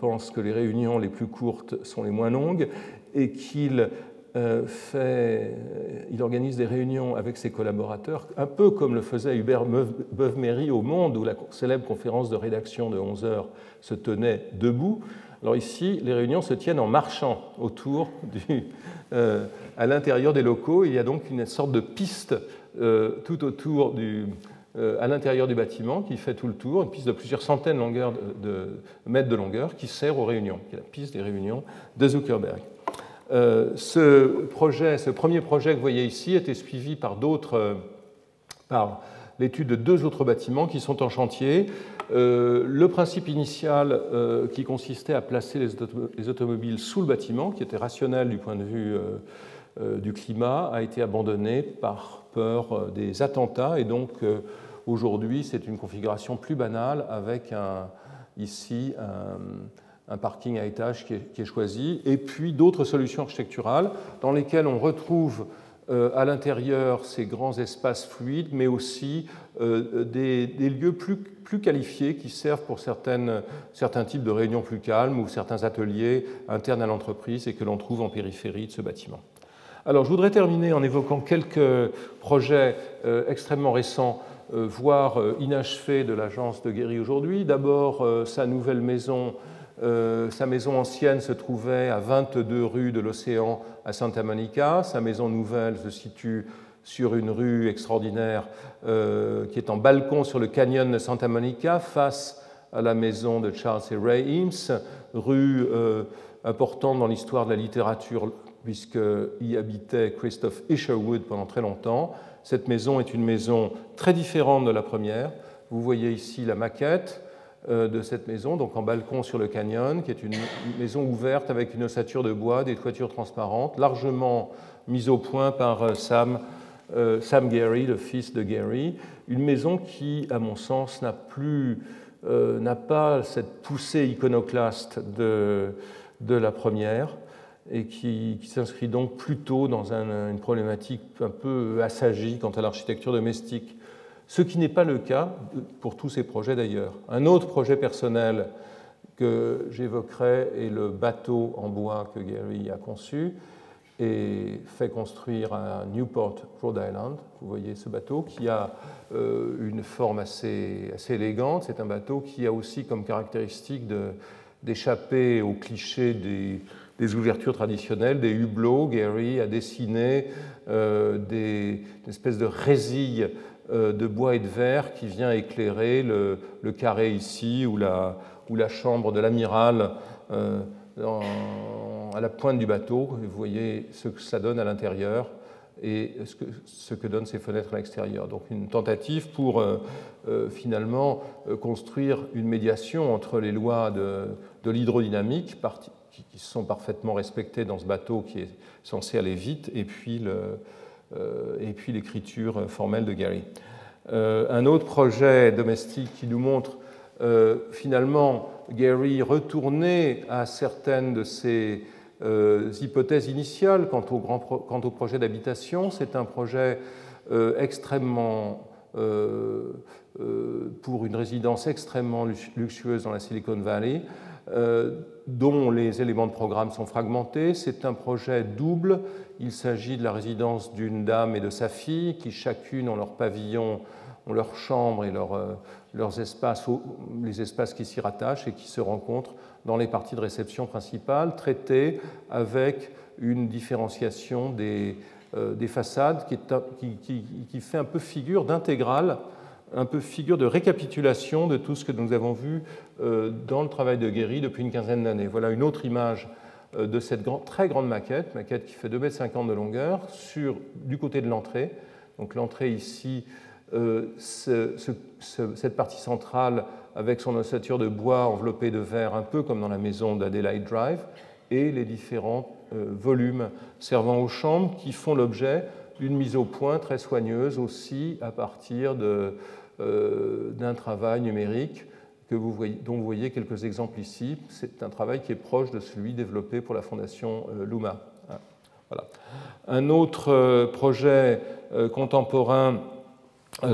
pense que les réunions les plus courtes sont les moins longues et qu'il fait, il organise des réunions avec ses collaborateurs, un peu comme le faisait Hubert Beuve-Méry au Monde, où la célèbre conférence de rédaction de 11 heures se tenait debout, Alors ici, les réunions se tiennent en marchant autour du, à l'intérieur des locaux. Il y a donc une sorte de piste tout autour du, à l'intérieur du bâtiment qui fait tout le tour, une piste de plusieurs centaines de, de mètres de longueur qui sert aux réunions, qui est la piste des réunions de Zuckerberg. Euh, ce, projet, ce premier projet que vous voyez ici était suivi par d'autres, euh, l'étude de deux autres bâtiments qui sont en chantier. Euh, le principe initial qui consistait à placer les, automobiles sous le bâtiment, qui était rationnel du point de vue du climat, a été abandonné par peur des attentats. Et donc aujourd'hui, c'est une configuration plus banale avec un, ici un parking à étage qui est, choisi, et puis d'autres solutions architecturales dans lesquelles on retrouve euh, à l'intérieur ces grands espaces fluides, mais aussi euh, des, lieux plus, qualifiés qui servent pour certains types de réunions plus calmes ou certains ateliers internes à l'entreprise et que l'on trouve en périphérie de ce bâtiment. Alors, je voudrais terminer en évoquant quelques projets euh, extrêmement récents voire inachevés de l'agence de Guéry aujourd'hui. D'abord, sa nouvelle maison euh, sa maison ancienne se trouvait à 22 rues de l'Océan à Santa Monica. Sa maison nouvelle se situe sur une rue extraordinaire euh, qui est en balcon sur le canyon de Santa Monica face à la maison de Charles et Ray Eames, rue euh, importante dans l'histoire de la littérature puisqu'y habitait Christophe Isherwood pendant très longtemps. Cette maison est une maison très différente de la première. Vous voyez ici la maquette. Euh, de cette maison, donc en balcon sur le canyon, qui est une maison ouverte avec une ossature de bois, des toitures transparentes, largement mise au point par euh, Sam, euh, Sam Gary, le fils de Gary. Une maison qui, à mon sens, n'a plus n'a pas cette poussée iconoclaste de, de la première et qui, s'inscrit donc plutôt dans une problématique un peu assagie quant à l'architecture domestique ce qui n'est pas le cas pour tous ces projets d'ailleurs. Un autre projet personnel que j'évoquerai est le bateau en bois que Gary a conçu et fait construire à Newport, Rhode Island. Vous voyez ce bateau qui a euh, une forme assez, élégante. C'est un bateau qui a aussi comme caractéristique d'échapper aux clichés des, des, ouvertures traditionnelles, des hublots. Gary a dessiné euh, des, de résilles de bois et de verre qui vient éclairer le, carré ici ou la, chambre de l'amiral euh, à la pointe du bateau. Vous voyez ce que ça donne à l'intérieur et ce que, donnent ces fenêtres à l'extérieur. Donc une tentative pour euh, finalement construire une médiation entre les lois de, l'hydrodynamique qui, qui, sont parfaitement respectées dans ce bateau qui est censé aller vite et puis le, euh, et puis l'écriture formelle de Gary. Euh, un autre projet domestique qui nous montre euh, finalement Gary retourner à certaines de ses hypothèses initiales quant au projet d'habitation. C'est un projet extrêmement pour une résidence extrêmement luxueuse dans la Silicon Valley, dont les éléments de programme sont fragmentés. C'est un projet double il s'agit de la résidence d'une dame et de sa fille qui chacune ont leur pavillon, ont leur chambre et euh, leurs espaces, les espaces qui s'y rattachent et qui se rencontrent dans les parties de réception principales, traitées avec une différenciation des, euh, façades qui, fait un peu figure d'intégrale, un peu figure de récapitulation de tout ce que nous avons vu euh, dans le travail de Guéry depuis une quinzaine d'années. Voilà une autre image euh, de cette très grande maquette, maquette qui fait 2,50 m de longueur, sur, du côté de l'entrée. Donc l'entrée ici, euh, cette partie centrale avec son ossature de bois enveloppée de verre, un peu comme dans la maison d'Adelaide Drive, et les différents volumes servant aux chambres qui font l'objet d'une mise au point très soigneuse aussi à partir d'un travail numérique vous voyez, dont vous voyez quelques exemples ici. C'est un travail qui est proche de celui développé pour la fondation euh, Luma. Ah, voilà. Un autre euh, projet euh, contemporain,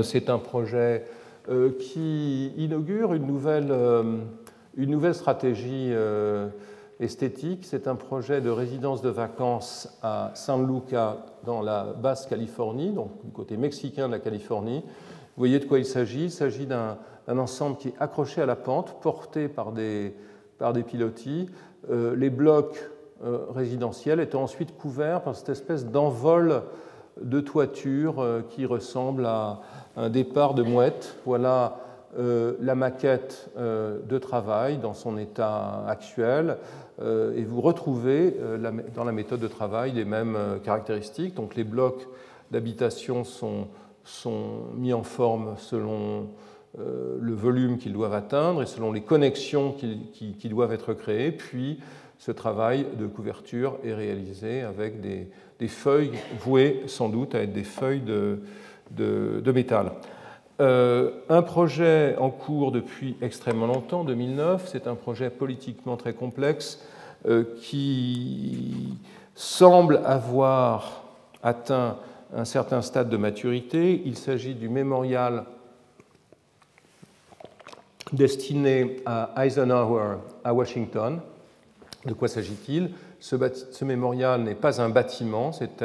c'est un projet qui inaugure une nouvelle, une nouvelle stratégie esthétique. C'est un projet de résidence de vacances à San Luca, dans la basse Californie, donc du côté mexicain de la Californie. Vous voyez de quoi il s'agit Il s'agit d'un un ensemble qui est accroché à la pente, porté par des, par des pilotis, les blocs résidentiels étant ensuite couverts par cette espèce d'envol de toiture qui ressemble à un départ de mouette. Voilà la maquette de travail dans son état actuel. et vous retrouvez dans la méthode de travail les mêmes caractéristiques. Donc les blocs d'habitation sont, sont, mis en forme selon euh, le volume qu'ils doivent atteindre et selon les connexions qui, doivent être créées. Puis ce travail de couverture est réalisé avec des, feuilles vouées sans doute à être des feuilles de métal. Euh, un projet en cours depuis extrêmement longtemps, 2009, c'est un projet politiquement très complexe euh, qui semble avoir atteint un certain stade de maturité. Il s'agit du mémorial destiné à Eisenhower à Washington. De quoi s'agit-il? Ce, mémorial n'est pas un bâtiment, c'est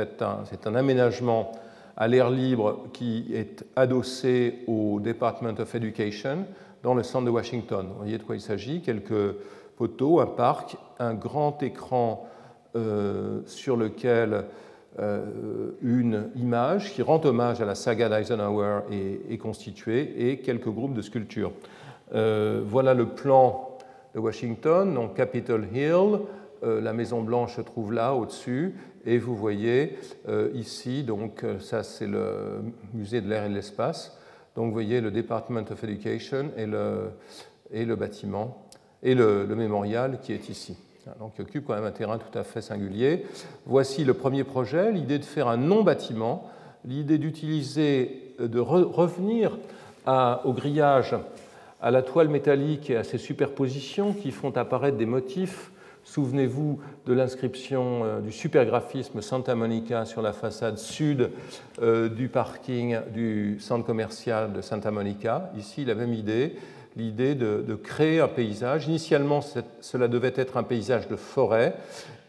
un, aménagement à l'air libre qui est adossé au Department of Education dans le centre de Washington. Vous voyez de quoi il s'agit? Quelques poteaux, un parc, un grand écran euh, sur lequel une image qui rend hommage à la saga d'Eisenhower est, constituée et quelques groupes de sculptures. Euh, voilà le plan de Washington, donc Capitol Hill, euh, la Maison Blanche se trouve là au-dessus, et vous voyez ici, donc ça c'est le musée de l'air et de l'espace, donc vous voyez le Department of Education et le, et le bâtiment, et le mémorial qui est ici donc qui occupe quand même un terrain tout à fait singulier. Voici le premier projet, l'idée de faire un non-bâtiment, l'idée d'utiliser, de revenir au grillage, à la toile métallique et à ces superpositions qui font apparaître des motifs. Souvenez-vous de l'inscription euh, du supergraphisme Santa Monica sur la façade sud euh, du parking du centre commercial de Santa Monica. Ici, la même idée, l'idée de, créer un paysage. Initialement, cela devait être un paysage de forêt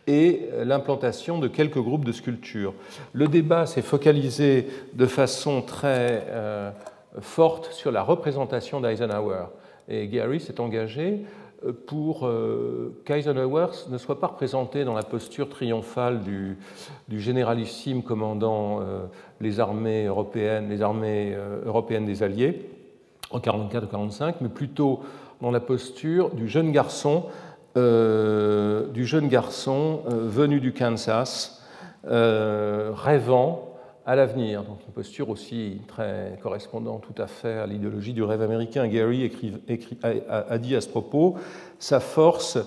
et l'implantation de quelques groupes de sculptures. Le débat s'est focalisé de façon très euh, forte sur la représentation d'Eisenhower. Et Gary s'est engagé euh, pour euh, qu'Eisenhower ne soit pas représenté dans la posture triomphale du, généralissime commandant les armées européennes, les armées européennes des Alliés, en 44 ou 45, mais plutôt dans la posture du jeune garçon, euh, du jeune garçon euh, venu du Kansas, euh, rêvant à l'avenir. Donc une posture aussi très correspondant tout à fait à l'idéologie du rêve américain. Gary a, dit à ce propos sa force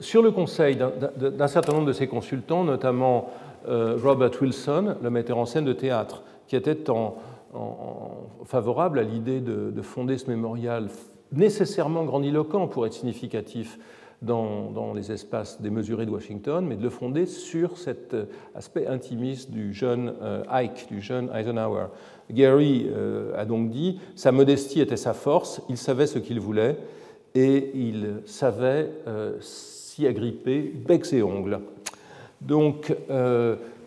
sur le conseil d'un certain nombre de ses consultants, notamment Robert Wilson, le metteur en scène de théâtre, qui était en, favorable à l'idée de, fonder ce mémorial nécessairement grandiloquent pour être significatif dans, les espaces démesurés de Washington, mais de le fonder sur cet euh, aspect intimiste du jeune euh, Ike, du jeune Eisenhower. Gary euh, a donc dit, sa modestie était sa force, il savait ce qu'il voulait et il savait s'y agripper becs et ongles. Donc,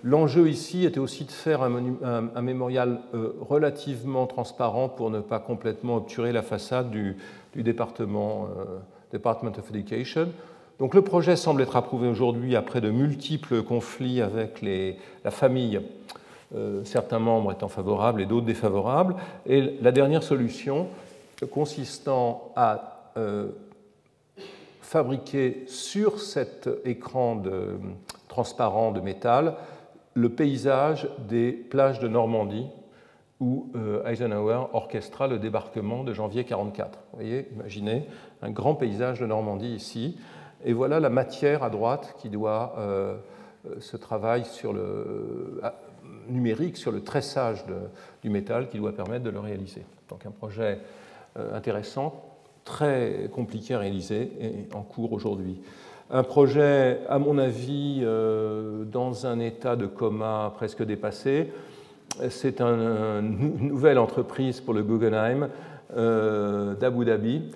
L'enjeu ici était aussi de faire un, mémorial euh, relativement transparent pour ne pas complètement obturer la façade du, département euh, Department of Education. Donc le projet semble être approuvé aujourd'hui après de multiples conflits avec la famille, euh, certains membres étant favorables et d'autres défavorables. Et la dernière solution consistant à fabriquer sur cet écran de, transparent de métal le paysage des plages de Normandie où euh, Eisenhower orchestra le débarquement de janvier 1944. Vous voyez, imaginez un grand paysage de Normandie ici. Et voilà la matière à droite qui doit euh, euh, ce travail sur le, numérique, sur le tressage du métal qui doit permettre de le réaliser. Donc un projet intéressant, très compliqué à réaliser et en cours aujourd'hui. Un projet, à mon avis, euh, dans un état de coma presque dépassé. C'est une nouvelle entreprise pour le Guggenheim euh, d'Abu Dhabi.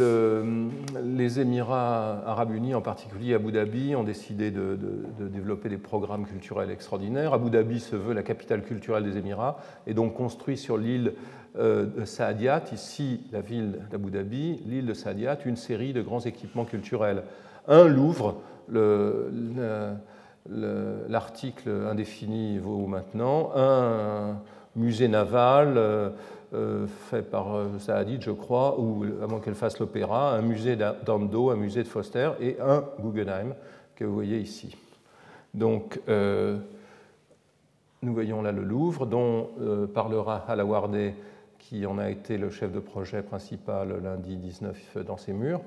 Euh, les Émirats arabes unis, en particulier Abu Dhabi, ont décidé de, développer des programmes culturels extraordinaires. Abu Dhabi se veut la capitale culturelle des Émirats et donc construit sur l'île euh, de Saadiat, ici la ville d'Abu Dhabi, l'île de Saadiat, une série de grands équipements culturels. Un Louvre, l'article indéfini vaut maintenant, un musée naval euh, euh, fait par Saadit, je crois, ou moins qu'elle fasse l'opéra, un musée d'Ando, un musée de Foster et un Guggenheim que vous voyez ici. Donc, nous voyons là le Louvre, dont parlera Halawarde qui en a été le chef de projet principal lundi 19 dans ses murs.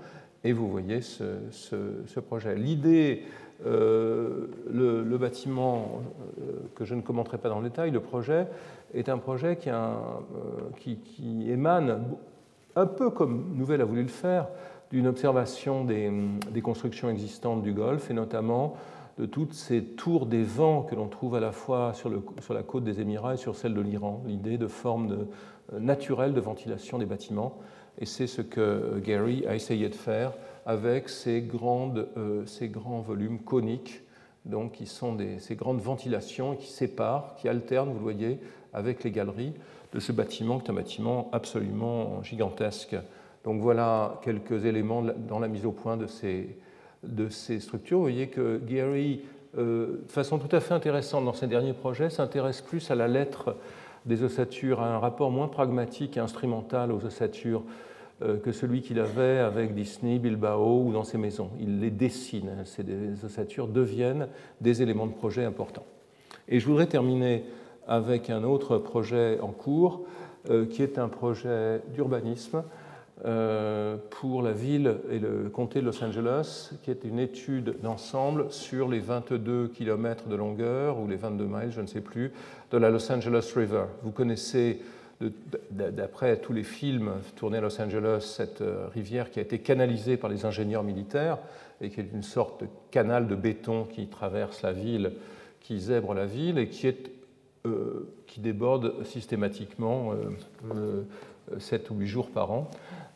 Et vous voyez ce, projet. L'idée, euh, le, bâtiment euh, que je ne commenterai pas dans le détail, le projet, est un projet qui, euh, émane, un peu comme Nouvelle a voulu le faire, d'une observation des, constructions existantes du Golfe, et notamment de toutes ces tours des vents que l'on trouve à la fois sur, la côte des Émirats et sur celle de l'Iran, l'idée de forme de, naturelle de ventilation des bâtiments. Et c'est ce que Gary a essayé de faire avec ces, grandes, euh, ces grands volumes coniques, donc qui sont des, ces grandes ventilations qui séparent, qui alternent, vous le voyez, avec les galeries de ce bâtiment, qui est un bâtiment absolument gigantesque. Donc voilà quelques éléments dans la mise au point de ces, de ces structures. Vous voyez que Gary, euh, de façon tout à fait intéressante dans ses derniers projets, s'intéresse plus à la lettre des ossatures, à un rapport moins pragmatique et instrumental aux ossatures que celui qu'il avait avec Disney, Bilbao ou dans ses maisons. Il les dessine. Ces ossatures deviennent des éléments de projet importants. Et je voudrais terminer avec un autre projet en cours, euh, qui est un projet d'urbanisme euh, pour la ville et le comté de Los Angeles, qui est une étude d'ensemble sur les 22 km de longueur, ou les 22 miles, je ne sais plus, de la Los Angeles River. Vous connaissez, d'après tous les films tournés à Los Angeles, cette euh, rivière qui a été canalisée par les ingénieurs militaires et qui est une sorte de canal de béton qui traverse la ville, qui zèbre la ville et qui, euh, déborde systématiquement 7 ou 8 jours par an.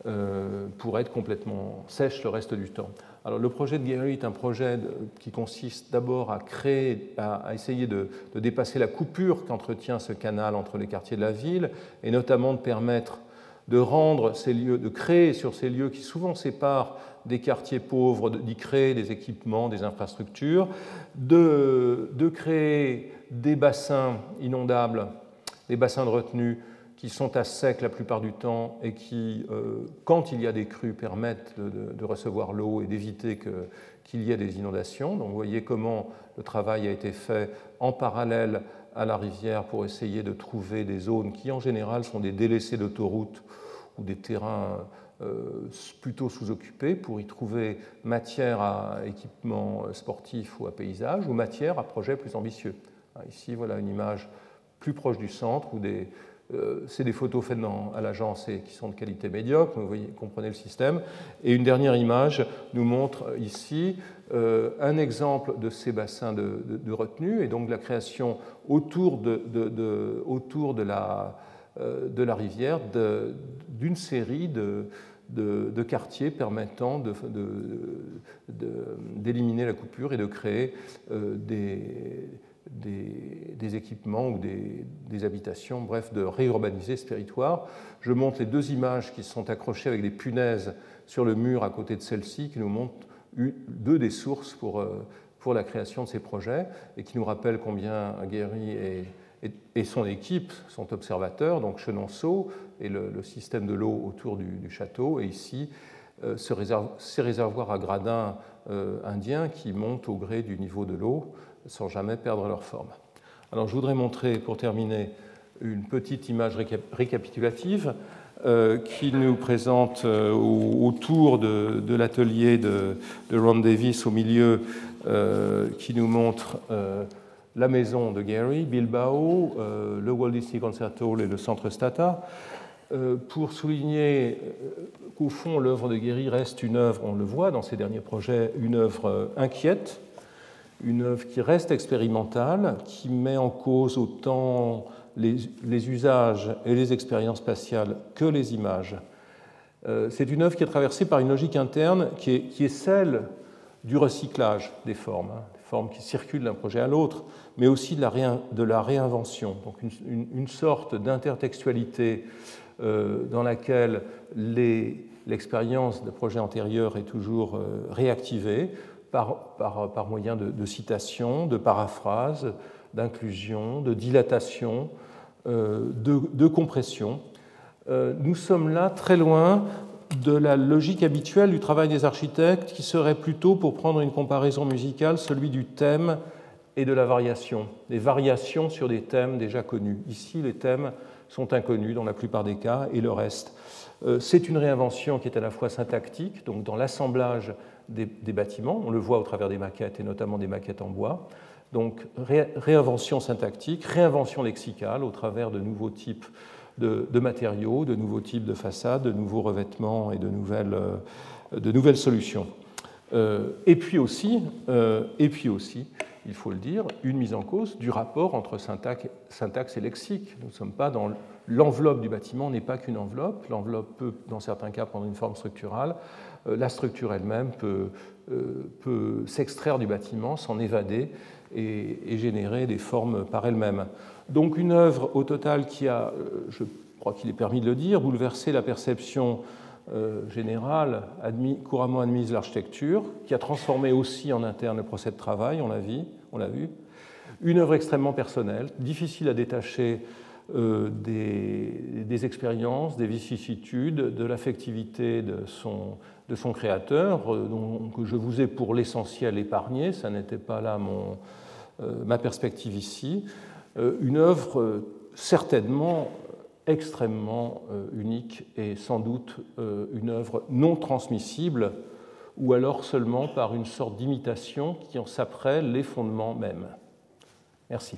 Euh, pour être complètement sèche le reste du temps. Le projet de Gary est un projet qui consiste d'abord à créer, à, essayer de, dépasser la coupure qu'entretient ce canal entre les quartiers de la ville, et notamment de permettre de rendre ces lieux, de créer sur ces lieux qui souvent séparent des quartiers pauvres, d'y créer des équipements, des infrastructures, de créer des bassins inondables, des bassins de retenue sont à sec la plupart du temps et qui, euh, quand il y a des crues, permettent de, recevoir l'eau et d'éviter qu'il y ait des inondations. Donc vous voyez comment le travail a été fait en parallèle à la rivière pour essayer de trouver des zones qui en général sont des délaissés d'autoroutes ou des terrains euh, plutôt sous-occupés pour y trouver matière à équipements sportifs ou à paysage ou matière à projets plus ambitieux. Ici, voilà une image plus proche du centre où des, c'est des photos faites à l'agence et qui sont de qualité médiocre, vous comprenez le système. Et une dernière image nous montre ici euh, un exemple de ces bassins de, retenue et donc la création autour de, la, euh, rivière d'une série de, quartiers permettant d'éliminer la coupure et de créer des, des, équipements ou des, habitations, bref, de réurbaniser ce territoire. Je montre les deux images qui sont accrochées avec des punaises sur le mur à côté de celle-ci, qui nous montrent deux des sources pour, euh, pour la création de ces projets et qui nous rappellent combien Guéry et, et, son équipe sont observateurs, donc Chenonceau et le, système de l'eau autour du, château, et ici euh, ce ces réservoirs à gradins euh, indiens qui montent au gré du niveau de l'eau sans jamais perdre leur forme. Alors je voudrais montrer pour terminer une petite image récapitulative euh, qui nous présente euh, autour de, l'atelier de, Ron Davis au milieu, euh, qui nous montre la maison de Gary, Bilbao, le Walt Disney Concert Hall et le Centre Stata. pour souligner qu'au fond, l'œuvre de Gary reste une œuvre, on le voit dans ses derniers projets, une œuvre inquiète, une œuvre qui reste expérimentale, qui met en cause autant les, usages et les expériences spatiales que les images, c'est une œuvre qui est traversée par une logique interne qui est, celle du recyclage des formes, hein, des formes qui circulent d'un projet à l'autre, mais aussi de la, réinvention, donc une, sorte d'intertextualité euh, dans laquelle l'expérience de projets antérieurs est toujours euh, réactivée par, par, par moyen de, de, citation, de paraphrase, d'inclusion, de dilatation, euh, de, compression. nous sommes là très loin de la logique habituelle du travail des architectes, qui serait plutôt, pour prendre une comparaison musicale, celui du thème et de la variation, des variations sur des thèmes déjà connus. Ici, les thèmes sont inconnus dans la plupart des cas, et le reste. Euh, c'est une réinvention qui est à la fois syntactique, donc dans l'assemblage des, bâtiments, on le voit au travers des maquettes, et notamment des maquettes en bois, donc réinvention syntactique, réinvention lexicale au travers de nouveaux types de, matériaux, de nouveaux types de façades, de nouveaux revêtements et de nouvelles, euh, de nouvelles solutions. Euh, et, puis aussi, euh, et puis aussi, il faut le dire, une mise en cause du rapport entre syntaxe, et lexique. Nous ne sommes pas dans l'enveloppe du bâtiment, n'est pas qu'une enveloppe. L'enveloppe peut, dans certains cas, prendre une forme structurale. La structure elle-même peut, peut s'extraire du bâtiment, s'en évader et, générer des formes par elle-même. Donc une œuvre au total qui a, euh, je crois qu'il est permis de le dire, bouleversé la perception euh, générale, couramment admise de l'architecture, qui a transformé aussi en interne le procès de travail, on l'a vu, on l'a vu. Une œuvre extrêmement personnelle, difficile à détacher euh, des, expériences, des vicissitudes, de l'affectivité de son, de son créateur, que je vous ai pour l'essentiel épargné, ça n'était pas là mon, ma perspective ici. Euh, une œuvre euh, certainement extrêmement euh, unique et sans doute une œuvre non transmissible ou alors seulement par une sorte d'imitation qui en saperait les fondements mêmes. Merci.